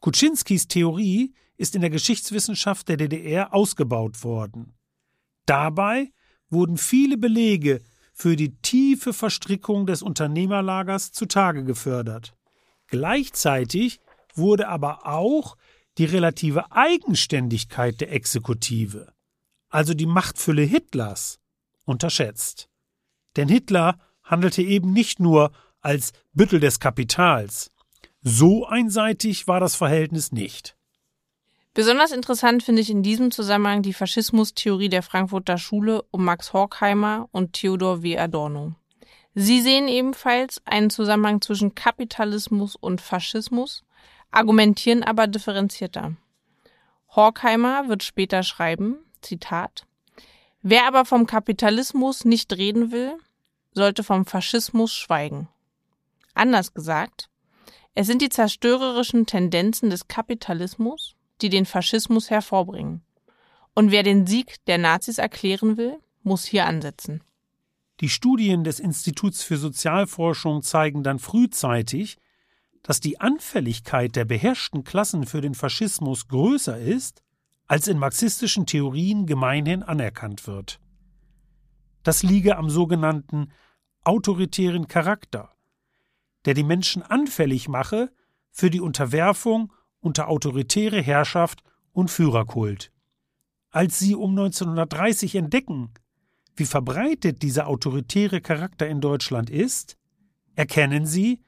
Kuczynskis Theorie ist in der Geschichtswissenschaft der DDR ausgebaut worden. Dabei wurden viele Belege für die tiefe Verstrickung des Unternehmerlagers zutage gefördert. Gleichzeitig wurde aber auch die relative Eigenständigkeit der Exekutive, also die Machtfülle Hitlers, unterschätzt. Denn Hitler handelte eben nicht nur als Büttel des Kapitals. So einseitig war das Verhältnis nicht. Besonders interessant finde ich in diesem Zusammenhang die Faschismustheorie der Frankfurter Schule um Max Horkheimer und Theodor W. Adorno. Sie sehen ebenfalls einen Zusammenhang zwischen Kapitalismus und Faschismus, argumentieren aber differenzierter. Horkheimer wird später schreiben, Zitat, Wer aber vom Kapitalismus nicht reden will, sollte vom Faschismus schweigen. Anders gesagt, es sind die zerstörerischen Tendenzen des Kapitalismus, die den Faschismus hervorbringen. Und wer den Sieg der Nazis erklären will, muss hier ansetzen. Die Studien des Instituts für Sozialforschung zeigen dann frühzeitig, dass die Anfälligkeit der beherrschten Klassen für den Faschismus größer ist, als in marxistischen Theorien gemeinhin anerkannt wird. Das liege am sogenannten autoritären Charakter, der die Menschen anfällig mache für die Unterwerfung unter autoritäre Herrschaft und Führerkult. Als sie um 1930 entdecken, wie verbreitet dieser autoritäre Charakter in Deutschland ist, erkennen sie,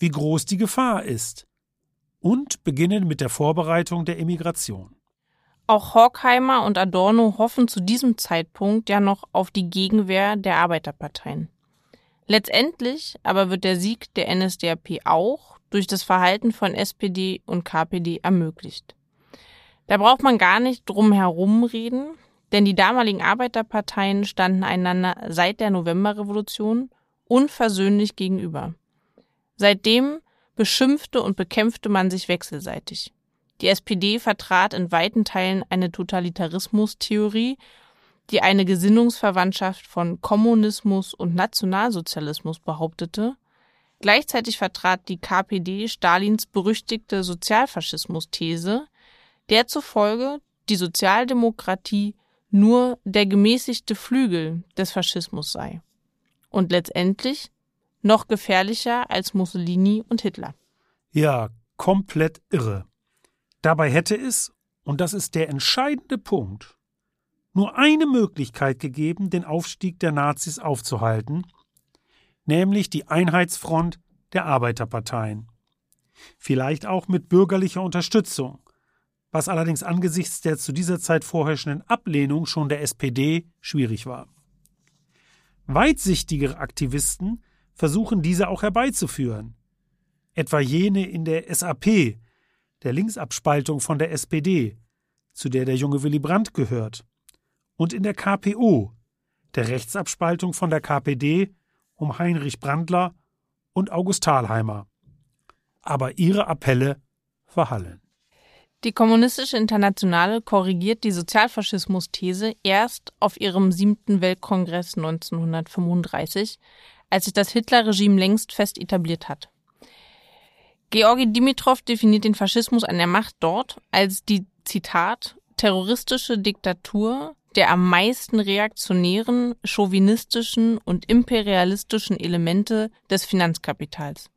wie groß die Gefahr ist und beginnen mit der Vorbereitung der Emigration. Auch Horkheimer und Adorno hoffen zu diesem Zeitpunkt ja noch auf die Gegenwehr der Arbeiterparteien. Letztendlich aber wird der Sieg der NSDAP auch durch das Verhalten von SPD und KPD ermöglicht. Da braucht man gar nicht drum herum reden, denn die damaligen Arbeiterparteien standen einander seit der Novemberrevolution unversöhnlich gegenüber. Seitdem beschimpfte und bekämpfte man sich wechselseitig. Die SPD vertrat in weiten Teilen eine Totalitarismustheorie, die eine Gesinnungsverwandtschaft von Kommunismus und Nationalsozialismus behauptete, Gleichzeitig vertrat die KPD Stalins berüchtigte Sozialfaschismus-These, der zufolge die Sozialdemokratie nur der gemäßigte Flügel des Faschismus sei und letztendlich noch gefährlicher als Mussolini und Hitler. Ja, komplett irre. Dabei hätte es, und das ist der entscheidende Punkt, nur eine Möglichkeit gegeben, den Aufstieg der Nazis aufzuhalten, nämlich die Einheitsfront der Arbeiterparteien. Vielleicht auch mit bürgerlicher Unterstützung, was allerdings angesichts der zu dieser Zeit vorherrschenden Ablehnung schon der SPD schwierig war. Weitsichtigere Aktivisten versuchen diese auch herbeizuführen, etwa jene in der SAP, der Linksabspaltung von der SPD, zu der der junge Willy Brandt gehört, und in der KPO, der Rechtsabspaltung von der KPD um Heinrich Brandler und August Thalheimer. Aber ihre Appelle verhallen. Die Kommunistische Internationale korrigiert die Sozialfaschismus-These erst auf ihrem siebten Weltkongress 1935, als sich das Hitlerregime längst fest etabliert hat. Georgi Dimitrov definiert den Faschismus an der Macht dort als die, Zitat, terroristische Diktatur der am meisten reaktionären, chauvinistischen und imperialistischen Elemente des Finanzkapitals.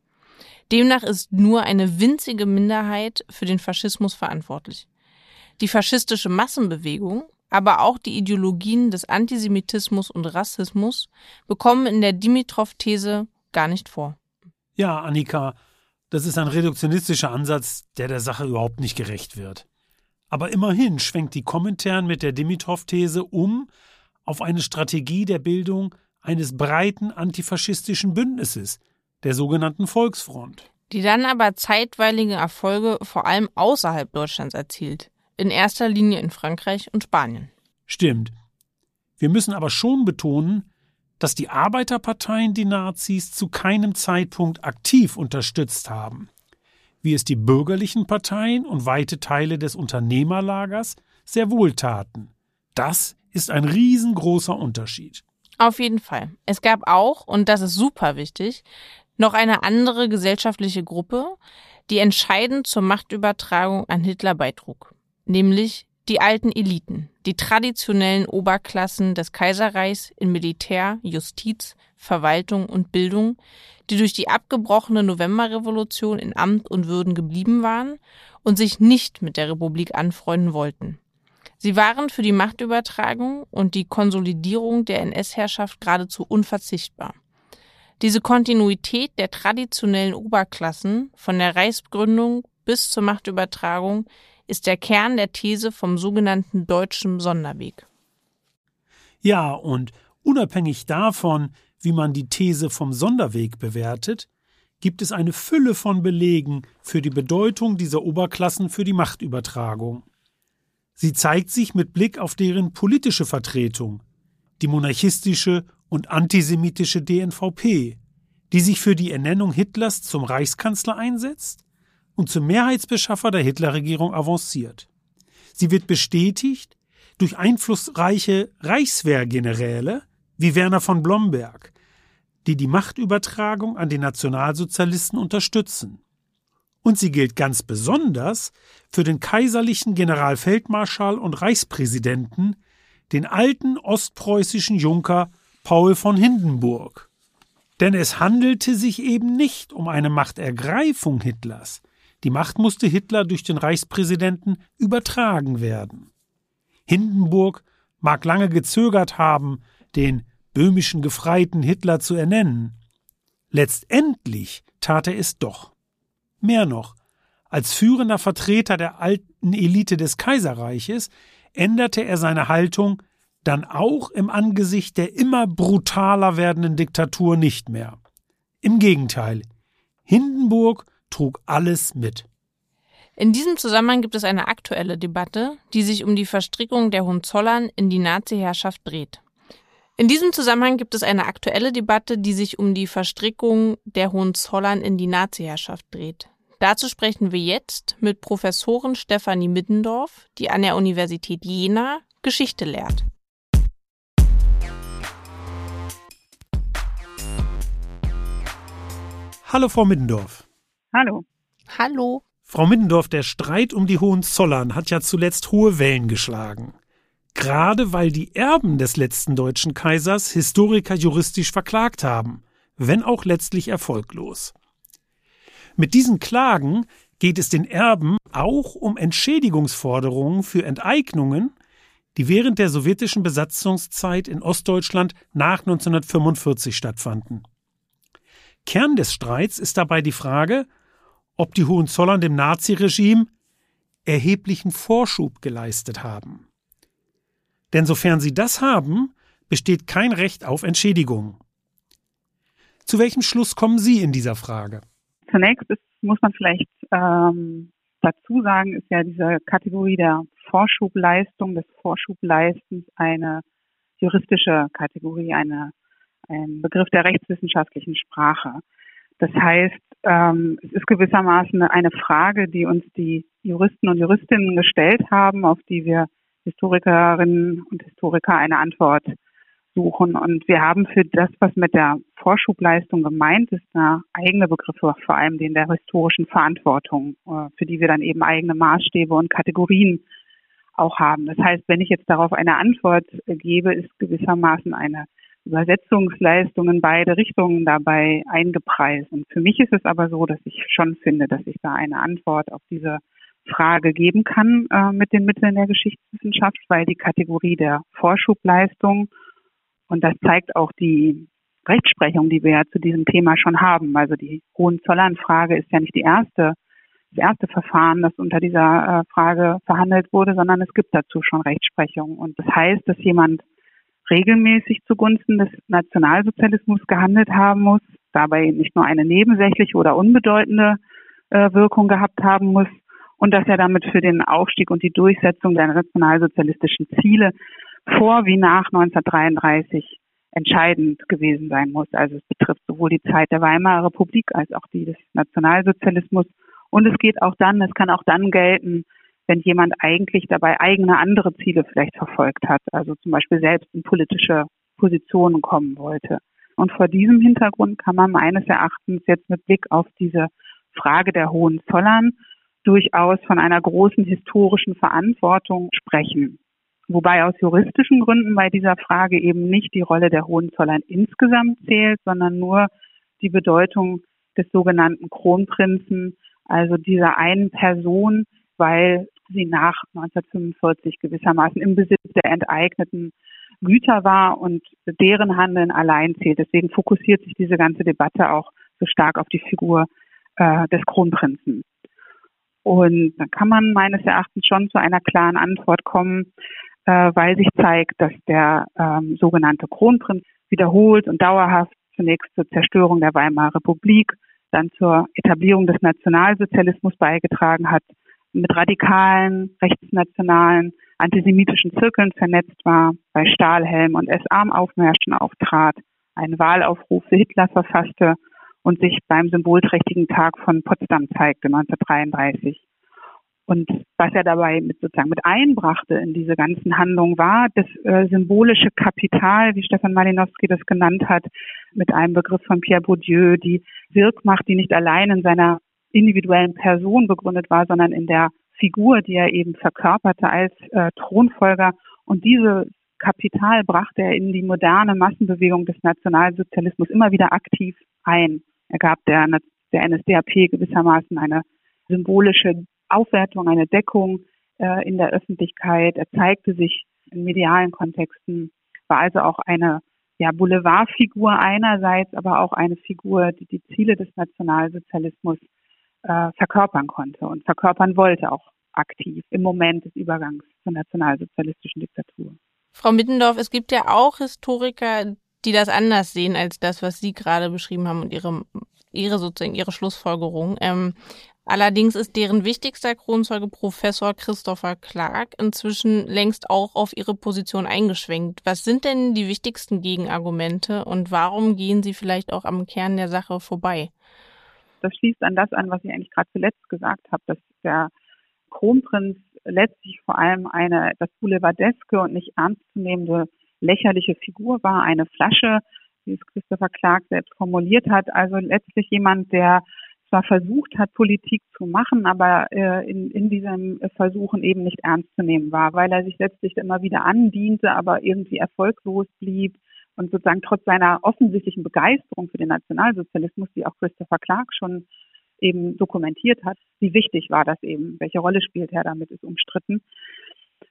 Demnach ist nur eine winzige Minderheit für den Faschismus verantwortlich. Die faschistische Massenbewegung, aber auch die Ideologien des Antisemitismus und Rassismus bekommen in der Dimitrov-These gar nicht vor. Ja, Annika, das ist ein reduktionistischer Ansatz, der der Sache überhaupt nicht gerecht wird. Aber immerhin schwenkt die Kommentaren mit der Dimitrov-These um auf eine Strategie der Bildung eines breiten antifaschistischen Bündnisses, der sogenannten Volksfront. Die dann aber zeitweilige Erfolge vor allem außerhalb Deutschlands erzielt, in erster Linie in Frankreich und Spanien. Stimmt. Wir müssen aber schon betonen, dass die Arbeiterparteien die Nazis zu keinem Zeitpunkt aktiv unterstützt haben wie es die bürgerlichen Parteien und weite Teile des Unternehmerlagers sehr wohl taten. Das ist ein riesengroßer Unterschied. Auf jeden Fall. Es gab auch, und das ist super wichtig, noch eine andere gesellschaftliche Gruppe, die entscheidend zur Machtübertragung an Hitler beitrug, nämlich die alten Eliten, die traditionellen Oberklassen des Kaiserreichs in Militär, Justiz, Verwaltung und Bildung, die durch die abgebrochene Novemberrevolution in Amt und Würden geblieben waren und sich nicht mit der Republik anfreunden wollten. Sie waren für die Machtübertragung und die Konsolidierung der NS-Herrschaft geradezu unverzichtbar. Diese Kontinuität der traditionellen Oberklassen von der Reichsgründung bis zur Machtübertragung ist der Kern der These vom sogenannten deutschen Sonderweg. Ja, und unabhängig davon, wie man die These vom Sonderweg bewertet, gibt es eine Fülle von Belegen für die Bedeutung dieser Oberklassen für die Machtübertragung. Sie zeigt sich mit Blick auf deren politische Vertretung, die monarchistische und antisemitische DNVP, die sich für die Ernennung Hitlers zum Reichskanzler einsetzt und zum Mehrheitsbeschaffer der Hitlerregierung avanciert. Sie wird bestätigt durch einflussreiche Reichswehrgeneräle wie Werner von Blomberg, die die Machtübertragung an die Nationalsozialisten unterstützen. Und sie gilt ganz besonders für den kaiserlichen Generalfeldmarschall und Reichspräsidenten, den alten ostpreußischen Junker Paul von Hindenburg. Denn es handelte sich eben nicht um eine Machtergreifung Hitlers. Die Macht musste Hitler durch den Reichspräsidenten übertragen werden. Hindenburg mag lange gezögert haben, den böhmischen Gefreiten Hitler zu ernennen. Letztendlich tat er es doch. Mehr noch, als führender Vertreter der alten Elite des Kaiserreiches änderte er seine Haltung dann auch im Angesicht der immer brutaler werdenden Diktatur nicht mehr. Im Gegenteil, Hindenburg trug alles mit. In diesem Zusammenhang gibt es eine aktuelle Debatte, die sich um die Verstrickung der Hohenzollern in die Nazi-Herrschaft dreht. In diesem Zusammenhang gibt es eine aktuelle Debatte, die sich um die Verstrickung der Hohenzollern in die Nazi-Herrschaft dreht. Dazu sprechen wir jetzt mit Professorin Stefanie Middendorf, die an der Universität Jena Geschichte lehrt. Hallo, Frau Middendorf. Hallo. Hallo. Frau Middendorf, der Streit um die Hohenzollern hat ja zuletzt hohe Wellen geschlagen gerade weil die Erben des letzten deutschen Kaisers Historiker juristisch verklagt haben, wenn auch letztlich erfolglos. Mit diesen Klagen geht es den Erben auch um Entschädigungsforderungen für Enteignungen, die während der sowjetischen Besatzungszeit in Ostdeutschland nach 1945 stattfanden. Kern des Streits ist dabei die Frage, ob die Hohenzollern dem Naziregime erheblichen Vorschub geleistet haben. Denn sofern sie das haben, besteht kein Recht auf Entschädigung. Zu welchem Schluss kommen Sie in dieser Frage? Zunächst ist, muss man vielleicht ähm, dazu sagen, ist ja diese Kategorie der Vorschubleistung, des Vorschubleistens eine juristische Kategorie, eine, ein Begriff der rechtswissenschaftlichen Sprache. Das heißt, ähm, es ist gewissermaßen eine Frage, die uns die Juristen und Juristinnen gestellt haben, auf die wir Historikerinnen und Historiker eine Antwort suchen. Und wir haben für das, was mit der Vorschubleistung gemeint ist, eine eigene Begriffe, vor allem den der historischen Verantwortung, äh, für die wir dann eben eigene Maßstäbe und Kategorien auch haben. Das heißt, wenn ich jetzt darauf eine Antwort gebe, ist gewissermaßen eine Übersetzungsleistung in beide Richtungen dabei eingepreist. Und für mich ist es aber so, dass ich schon finde, dass ich da eine Antwort auf diese Frage geben kann äh, mit den Mitteln der Geschichtswissenschaft, weil die Kategorie der Vorschubleistung und das zeigt auch die Rechtsprechung, die wir ja zu diesem Thema schon haben. Also die Hohenzollern-Frage ist ja nicht die erste, das erste Verfahren, das unter dieser äh, Frage verhandelt wurde, sondern es gibt dazu schon Rechtsprechung. Und das heißt, dass jemand regelmäßig zugunsten des Nationalsozialismus gehandelt haben muss, dabei nicht nur eine nebensächliche oder unbedeutende äh, Wirkung gehabt haben muss, und dass er damit für den Aufstieg und die Durchsetzung der nationalsozialistischen Ziele vor wie nach 1933 entscheidend gewesen sein muss. Also es betrifft sowohl die Zeit der Weimarer Republik als auch die des Nationalsozialismus. Und es geht auch dann, es kann auch dann gelten, wenn jemand eigentlich dabei eigene andere Ziele vielleicht verfolgt hat, also zum Beispiel selbst in politische Positionen kommen wollte. Und vor diesem Hintergrund kann man meines Erachtens jetzt mit Blick auf diese Frage der Hohenzollern durchaus von einer großen historischen Verantwortung sprechen. Wobei aus juristischen Gründen bei dieser Frage eben nicht die Rolle der Hohenzollern insgesamt zählt, sondern nur die Bedeutung des sogenannten Kronprinzen, also dieser einen Person, weil sie nach 1945 gewissermaßen im Besitz der enteigneten Güter war und deren Handeln allein zählt. Deswegen fokussiert sich diese ganze Debatte auch so stark auf die Figur äh, des Kronprinzen. Und dann kann man meines Erachtens schon zu einer klaren Antwort kommen, äh, weil sich zeigt, dass der ähm, sogenannte Kronprinz wiederholt und dauerhaft zunächst zur Zerstörung der Weimarer Republik, dann zur Etablierung des Nationalsozialismus beigetragen hat, mit radikalen, rechtsnationalen, antisemitischen Zirkeln vernetzt war, bei Stahlhelm und S-Arm-Aufmärschen auftrat, einen Wahlaufruf für Hitler verfasste und sich beim symbolträchtigen Tag von Potsdam zeigte 1933. Und was er dabei mit sozusagen mit einbrachte in diese ganzen Handlungen war das äh, symbolische Kapital, wie Stefan Malinowski das genannt hat, mit einem Begriff von Pierre Bourdieu, die Wirkmacht, die nicht allein in seiner individuellen Person begründet war, sondern in der Figur, die er eben verkörperte als äh, Thronfolger. Und diese Kapital brachte er in die moderne Massenbewegung des Nationalsozialismus immer wieder aktiv ein. Er gab der, der NSDAP gewissermaßen eine symbolische Aufwertung, eine Deckung äh, in der Öffentlichkeit. Er zeigte sich in medialen Kontexten, war also auch eine ja, Boulevardfigur einerseits, aber auch eine Figur, die die Ziele des Nationalsozialismus äh, verkörpern konnte und verkörpern wollte, auch aktiv im Moment des Übergangs zur nationalsozialistischen Diktatur. Frau Mittendorf, es gibt ja auch Historiker, die das anders sehen als das, was Sie gerade beschrieben haben und ihre, ihre sozusagen ihre Schlussfolgerung. Ähm, allerdings ist deren wichtigster Kronzeuge Professor Christopher Clark inzwischen längst auch auf ihre Position eingeschwenkt. Was sind denn die wichtigsten Gegenargumente und warum gehen sie vielleicht auch am Kern der Sache vorbei? Das schließt an das an, was ich eigentlich gerade zuletzt gesagt habe, dass der Kronprinz letztlich vor allem eine das Boulevardeske und nicht ernstzunehmende lächerliche Figur war, eine Flasche, wie es Christopher Clark selbst formuliert hat. Also letztlich jemand, der zwar versucht hat, Politik zu machen, aber äh, in, in diesem Versuchen eben nicht ernst zu nehmen war, weil er sich letztlich immer wieder andiente, aber irgendwie erfolglos blieb und sozusagen trotz seiner offensichtlichen Begeisterung für den Nationalsozialismus, die auch Christopher Clark schon eben dokumentiert hat, wie wichtig war das eben, welche Rolle spielt er damit, ist umstritten.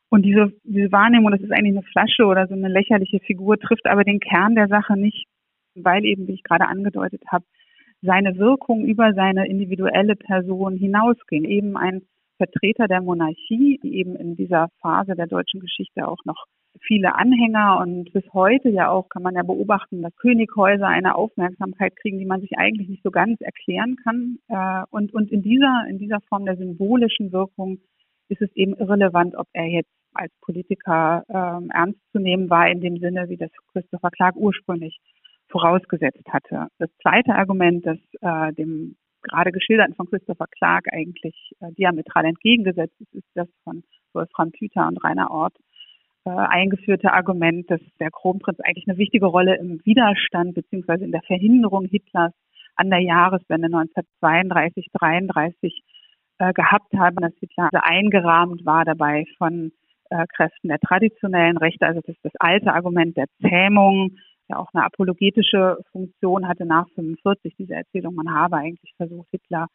Und diese, diese Wahrnehmung, das ist eigentlich eine Flasche oder so eine lächerliche Figur, trifft aber den Kern der Sache nicht, weil eben, wie ich gerade angedeutet habe, seine Wirkung über seine individuelle Person hinausging. Eben ein Vertreter der Monarchie, die eben in dieser Phase der deutschen Geschichte auch noch viele Anhänger und bis heute ja auch kann man ja beobachten, dass Könighäuser eine Aufmerksamkeit kriegen, die man sich eigentlich nicht so ganz erklären kann. Äh, und, und in dieser, in dieser Form der symbolischen Wirkung ist es eben irrelevant, ob er jetzt als Politiker ähm, ernst zu nehmen war in dem Sinne, wie das Christopher Clark ursprünglich vorausgesetzt hatte. Das zweite Argument, das äh, dem gerade geschilderten von Christopher Clark eigentlich äh, diametral entgegengesetzt ist, ist das von Wolfram Püter und Rainer Ort äh, eingeführte Argument, dass der Kronprinz eigentlich eine wichtige Rolle im Widerstand beziehungsweise in der Verhinderung Hitlers an der Jahreswende 1932, 33 äh, gehabt habe, dass Hitler eingerahmt war dabei von äh, Kräften der traditionellen Rechte, also das das alte Argument der Zähmung, ja auch eine apologetische Funktion hatte nach 45 diese Erzählung, man habe eigentlich versucht, Hitler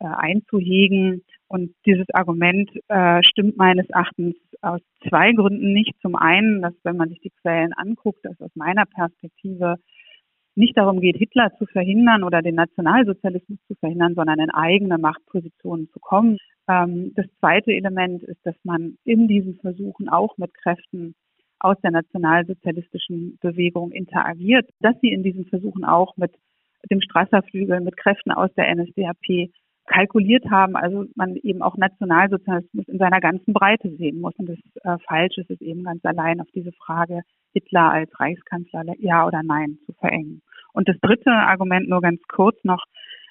äh, einzuhegen. Und dieses Argument äh, stimmt meines Erachtens aus zwei Gründen nicht. Zum einen, dass wenn man sich die Quellen anguckt, dass aus meiner Perspektive nicht darum geht, Hitler zu verhindern oder den Nationalsozialismus zu verhindern, sondern in eigene Machtpositionen zu kommen. Ähm, das zweite Element ist, dass man in diesen Versuchen auch mit Kräften aus der nationalsozialistischen Bewegung interagiert, dass sie in diesen Versuchen auch mit dem Strasserflügel, mit Kräften aus der NSDAP kalkuliert haben, also man eben auch Nationalsozialismus in seiner ganzen Breite sehen muss. Und das äh, Falsche ist es eben ganz allein auf diese Frage, Hitler als Reichskanzler ja oder nein zu verengen. Und das dritte Argument nur ganz kurz noch,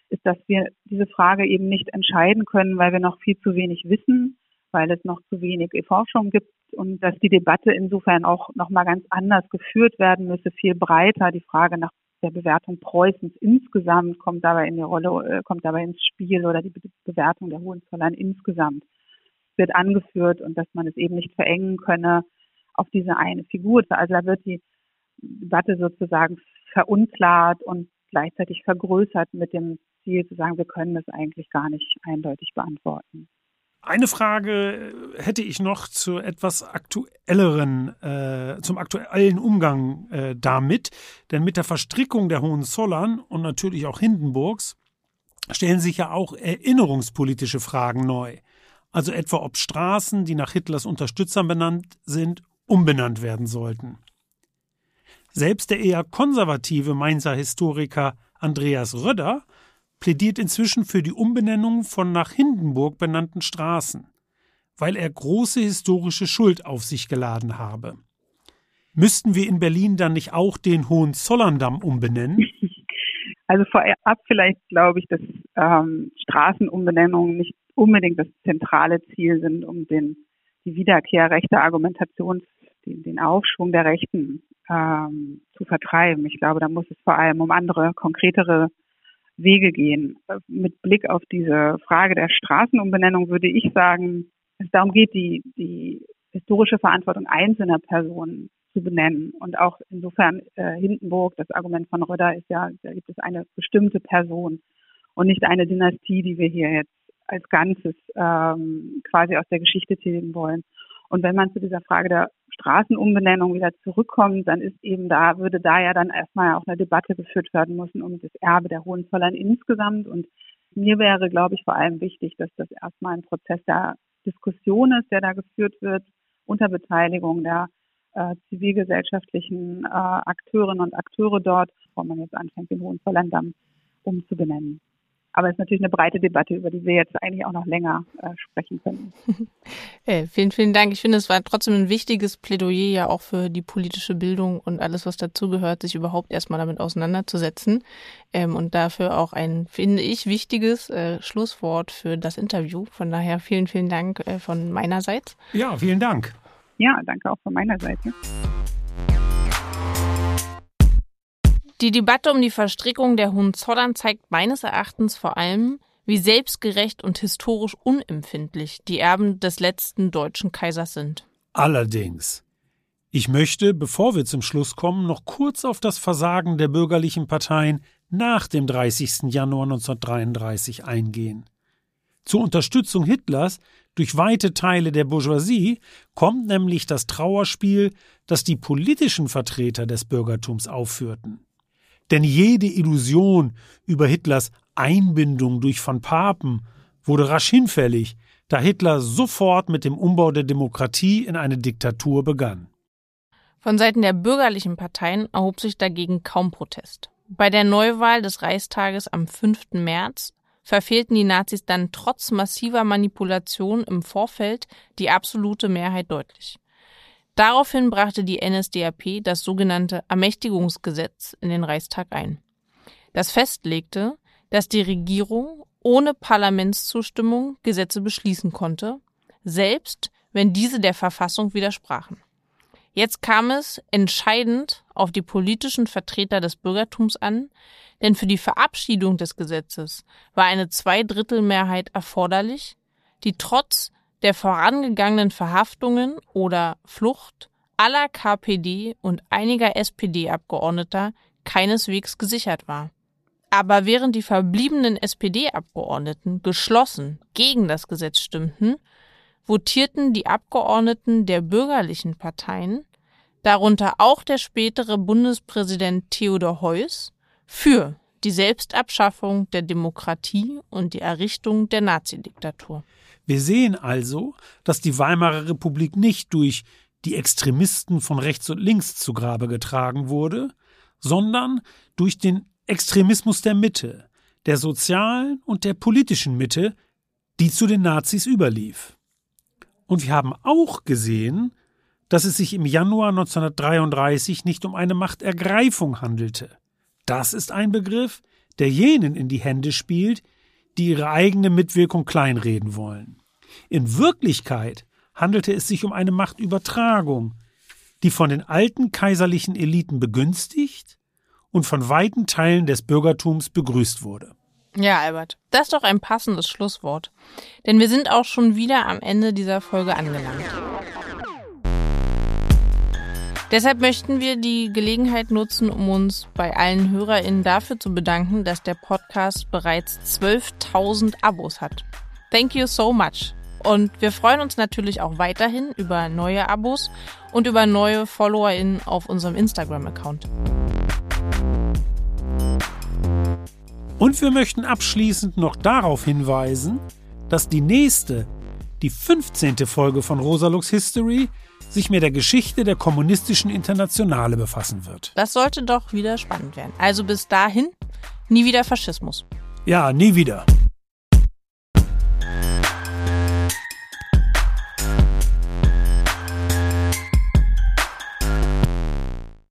ist, dass wir diese Frage eben nicht entscheiden können, weil wir noch viel zu wenig wissen weil es noch zu wenig Forschung gibt und dass die Debatte insofern auch nochmal ganz anders geführt werden müsse, viel breiter. Die Frage nach der Bewertung Preußens insgesamt kommt dabei in die Rolle, äh, kommt dabei ins Spiel oder die Bewertung der Hohenzollern insgesamt wird angeführt und dass man es eben nicht verengen könne auf diese eine Figur. Also da wird die Debatte sozusagen verunklart und gleichzeitig vergrößert mit dem Ziel zu sagen, wir können das eigentlich gar nicht eindeutig beantworten. Eine Frage hätte ich noch zu etwas aktuelleren, äh, zum aktuellen Umgang äh, damit. Denn mit der Verstrickung der Hohenzollern und natürlich auch Hindenburgs stellen sich ja auch erinnerungspolitische Fragen neu. Also etwa ob Straßen, die nach Hitlers Unterstützern benannt sind, umbenannt werden sollten. Selbst der eher konservative Mainzer Historiker Andreas Röder plädiert inzwischen für die Umbenennung von nach Hindenburg benannten Straßen, weil er große historische Schuld auf sich geladen habe. Müssten wir in Berlin dann nicht auch den Hohenzollerndamm umbenennen? Also vorab vielleicht glaube ich, dass ähm, Straßenumbenennungen nicht unbedingt das zentrale Ziel sind, um den, die Wiederkehr rechter Argumentation, den, den Aufschwung der Rechten ähm, zu vertreiben. Ich glaube, da muss es vor allem um andere, konkretere Wege gehen. Mit Blick auf diese Frage der Straßenumbenennung würde ich sagen, es darum geht, die, die historische Verantwortung einzelner Personen zu benennen. Und auch insofern äh, Hindenburg, das Argument von Röder ist ja, da gibt es eine bestimmte Person und nicht eine Dynastie, die wir hier jetzt als Ganzes ähm, quasi aus der Geschichte tilgen wollen. Und wenn man zu dieser Frage der Straßenumbenennung wieder zurückkommt, dann ist eben da, würde da ja dann erstmal auch eine Debatte geführt werden müssen um das Erbe der Hohenzollern insgesamt. Und mir wäre, glaube ich, vor allem wichtig, dass das erstmal ein Prozess der Diskussion ist, der da geführt wird, unter Beteiligung der äh, zivilgesellschaftlichen äh, Akteurinnen und Akteure dort, bevor man jetzt anfängt, den Hohenzollern-Damm umzubenennen. Aber es ist natürlich eine breite Debatte, über die wir jetzt eigentlich auch noch länger äh, sprechen können. Hey, vielen, vielen Dank. Ich finde, es war trotzdem ein wichtiges Plädoyer ja auch für die politische Bildung und alles, was dazugehört, sich überhaupt erstmal damit auseinanderzusetzen. Ähm, und dafür auch ein, finde ich, wichtiges äh, Schlusswort für das Interview. Von daher vielen, vielen Dank äh, von meinerseits. Ja, vielen Dank. Ja, danke auch von meiner Seite. Die Debatte um die Verstrickung der Hohenzollern zeigt meines Erachtens vor allem, wie selbstgerecht und historisch unempfindlich die Erben des letzten deutschen Kaisers sind. Allerdings. Ich möchte, bevor wir zum Schluss kommen, noch kurz auf das Versagen der bürgerlichen Parteien nach dem 30. Januar 1933 eingehen. Zur Unterstützung Hitlers durch weite Teile der Bourgeoisie kommt nämlich das Trauerspiel, das die politischen Vertreter des Bürgertums aufführten. Denn jede Illusion über Hitlers Einbindung durch Van Papen wurde rasch hinfällig, da Hitler sofort mit dem Umbau der Demokratie in eine Diktatur begann. Von Seiten der bürgerlichen Parteien erhob sich dagegen kaum Protest. Bei der Neuwahl des Reichstages am 5. März verfehlten die Nazis dann trotz massiver Manipulation im Vorfeld die absolute Mehrheit deutlich. Daraufhin brachte die NSDAP das sogenannte Ermächtigungsgesetz in den Reichstag ein. Das festlegte, dass die Regierung ohne Parlamentszustimmung Gesetze beschließen konnte, selbst wenn diese der Verfassung widersprachen. Jetzt kam es entscheidend auf die politischen Vertreter des Bürgertums an, denn für die Verabschiedung des Gesetzes war eine Zweidrittelmehrheit erforderlich, die trotz der vorangegangenen Verhaftungen oder Flucht aller KPD und einiger SPD-Abgeordneter keineswegs gesichert war. Aber während die verbliebenen SPD-Abgeordneten geschlossen gegen das Gesetz stimmten, votierten die Abgeordneten der bürgerlichen Parteien, darunter auch der spätere Bundespräsident Theodor Heuss, für die Selbstabschaffung der Demokratie und die Errichtung der Nazidiktatur. Wir sehen also, dass die Weimarer Republik nicht durch die Extremisten von rechts und links zu Grabe getragen wurde, sondern durch den Extremismus der Mitte, der sozialen und der politischen Mitte, die zu den Nazis überlief. Und wir haben auch gesehen, dass es sich im Januar 1933 nicht um eine Machtergreifung handelte. Das ist ein Begriff, der jenen in die Hände spielt, die ihre eigene Mitwirkung kleinreden wollen. In Wirklichkeit handelte es sich um eine Machtübertragung, die von den alten kaiserlichen Eliten begünstigt und von weiten Teilen des Bürgertums begrüßt wurde. Ja, Albert, das ist doch ein passendes Schlusswort. Denn wir sind auch schon wieder am Ende dieser Folge angelangt. Deshalb möchten wir die Gelegenheit nutzen, um uns bei allen HörerInnen dafür zu bedanken, dass der Podcast bereits 12.000 Abos hat. Thank you so much. Und wir freuen uns natürlich auch weiterhin über neue Abos und über neue FollowerInnen auf unserem Instagram-Account. Und wir möchten abschließend noch darauf hinweisen, dass die nächste, die 15. Folge von Rosalux History sich mit der Geschichte der kommunistischen Internationale befassen wird. Das sollte doch wieder spannend werden. Also bis dahin, nie wieder Faschismus. Ja, nie wieder.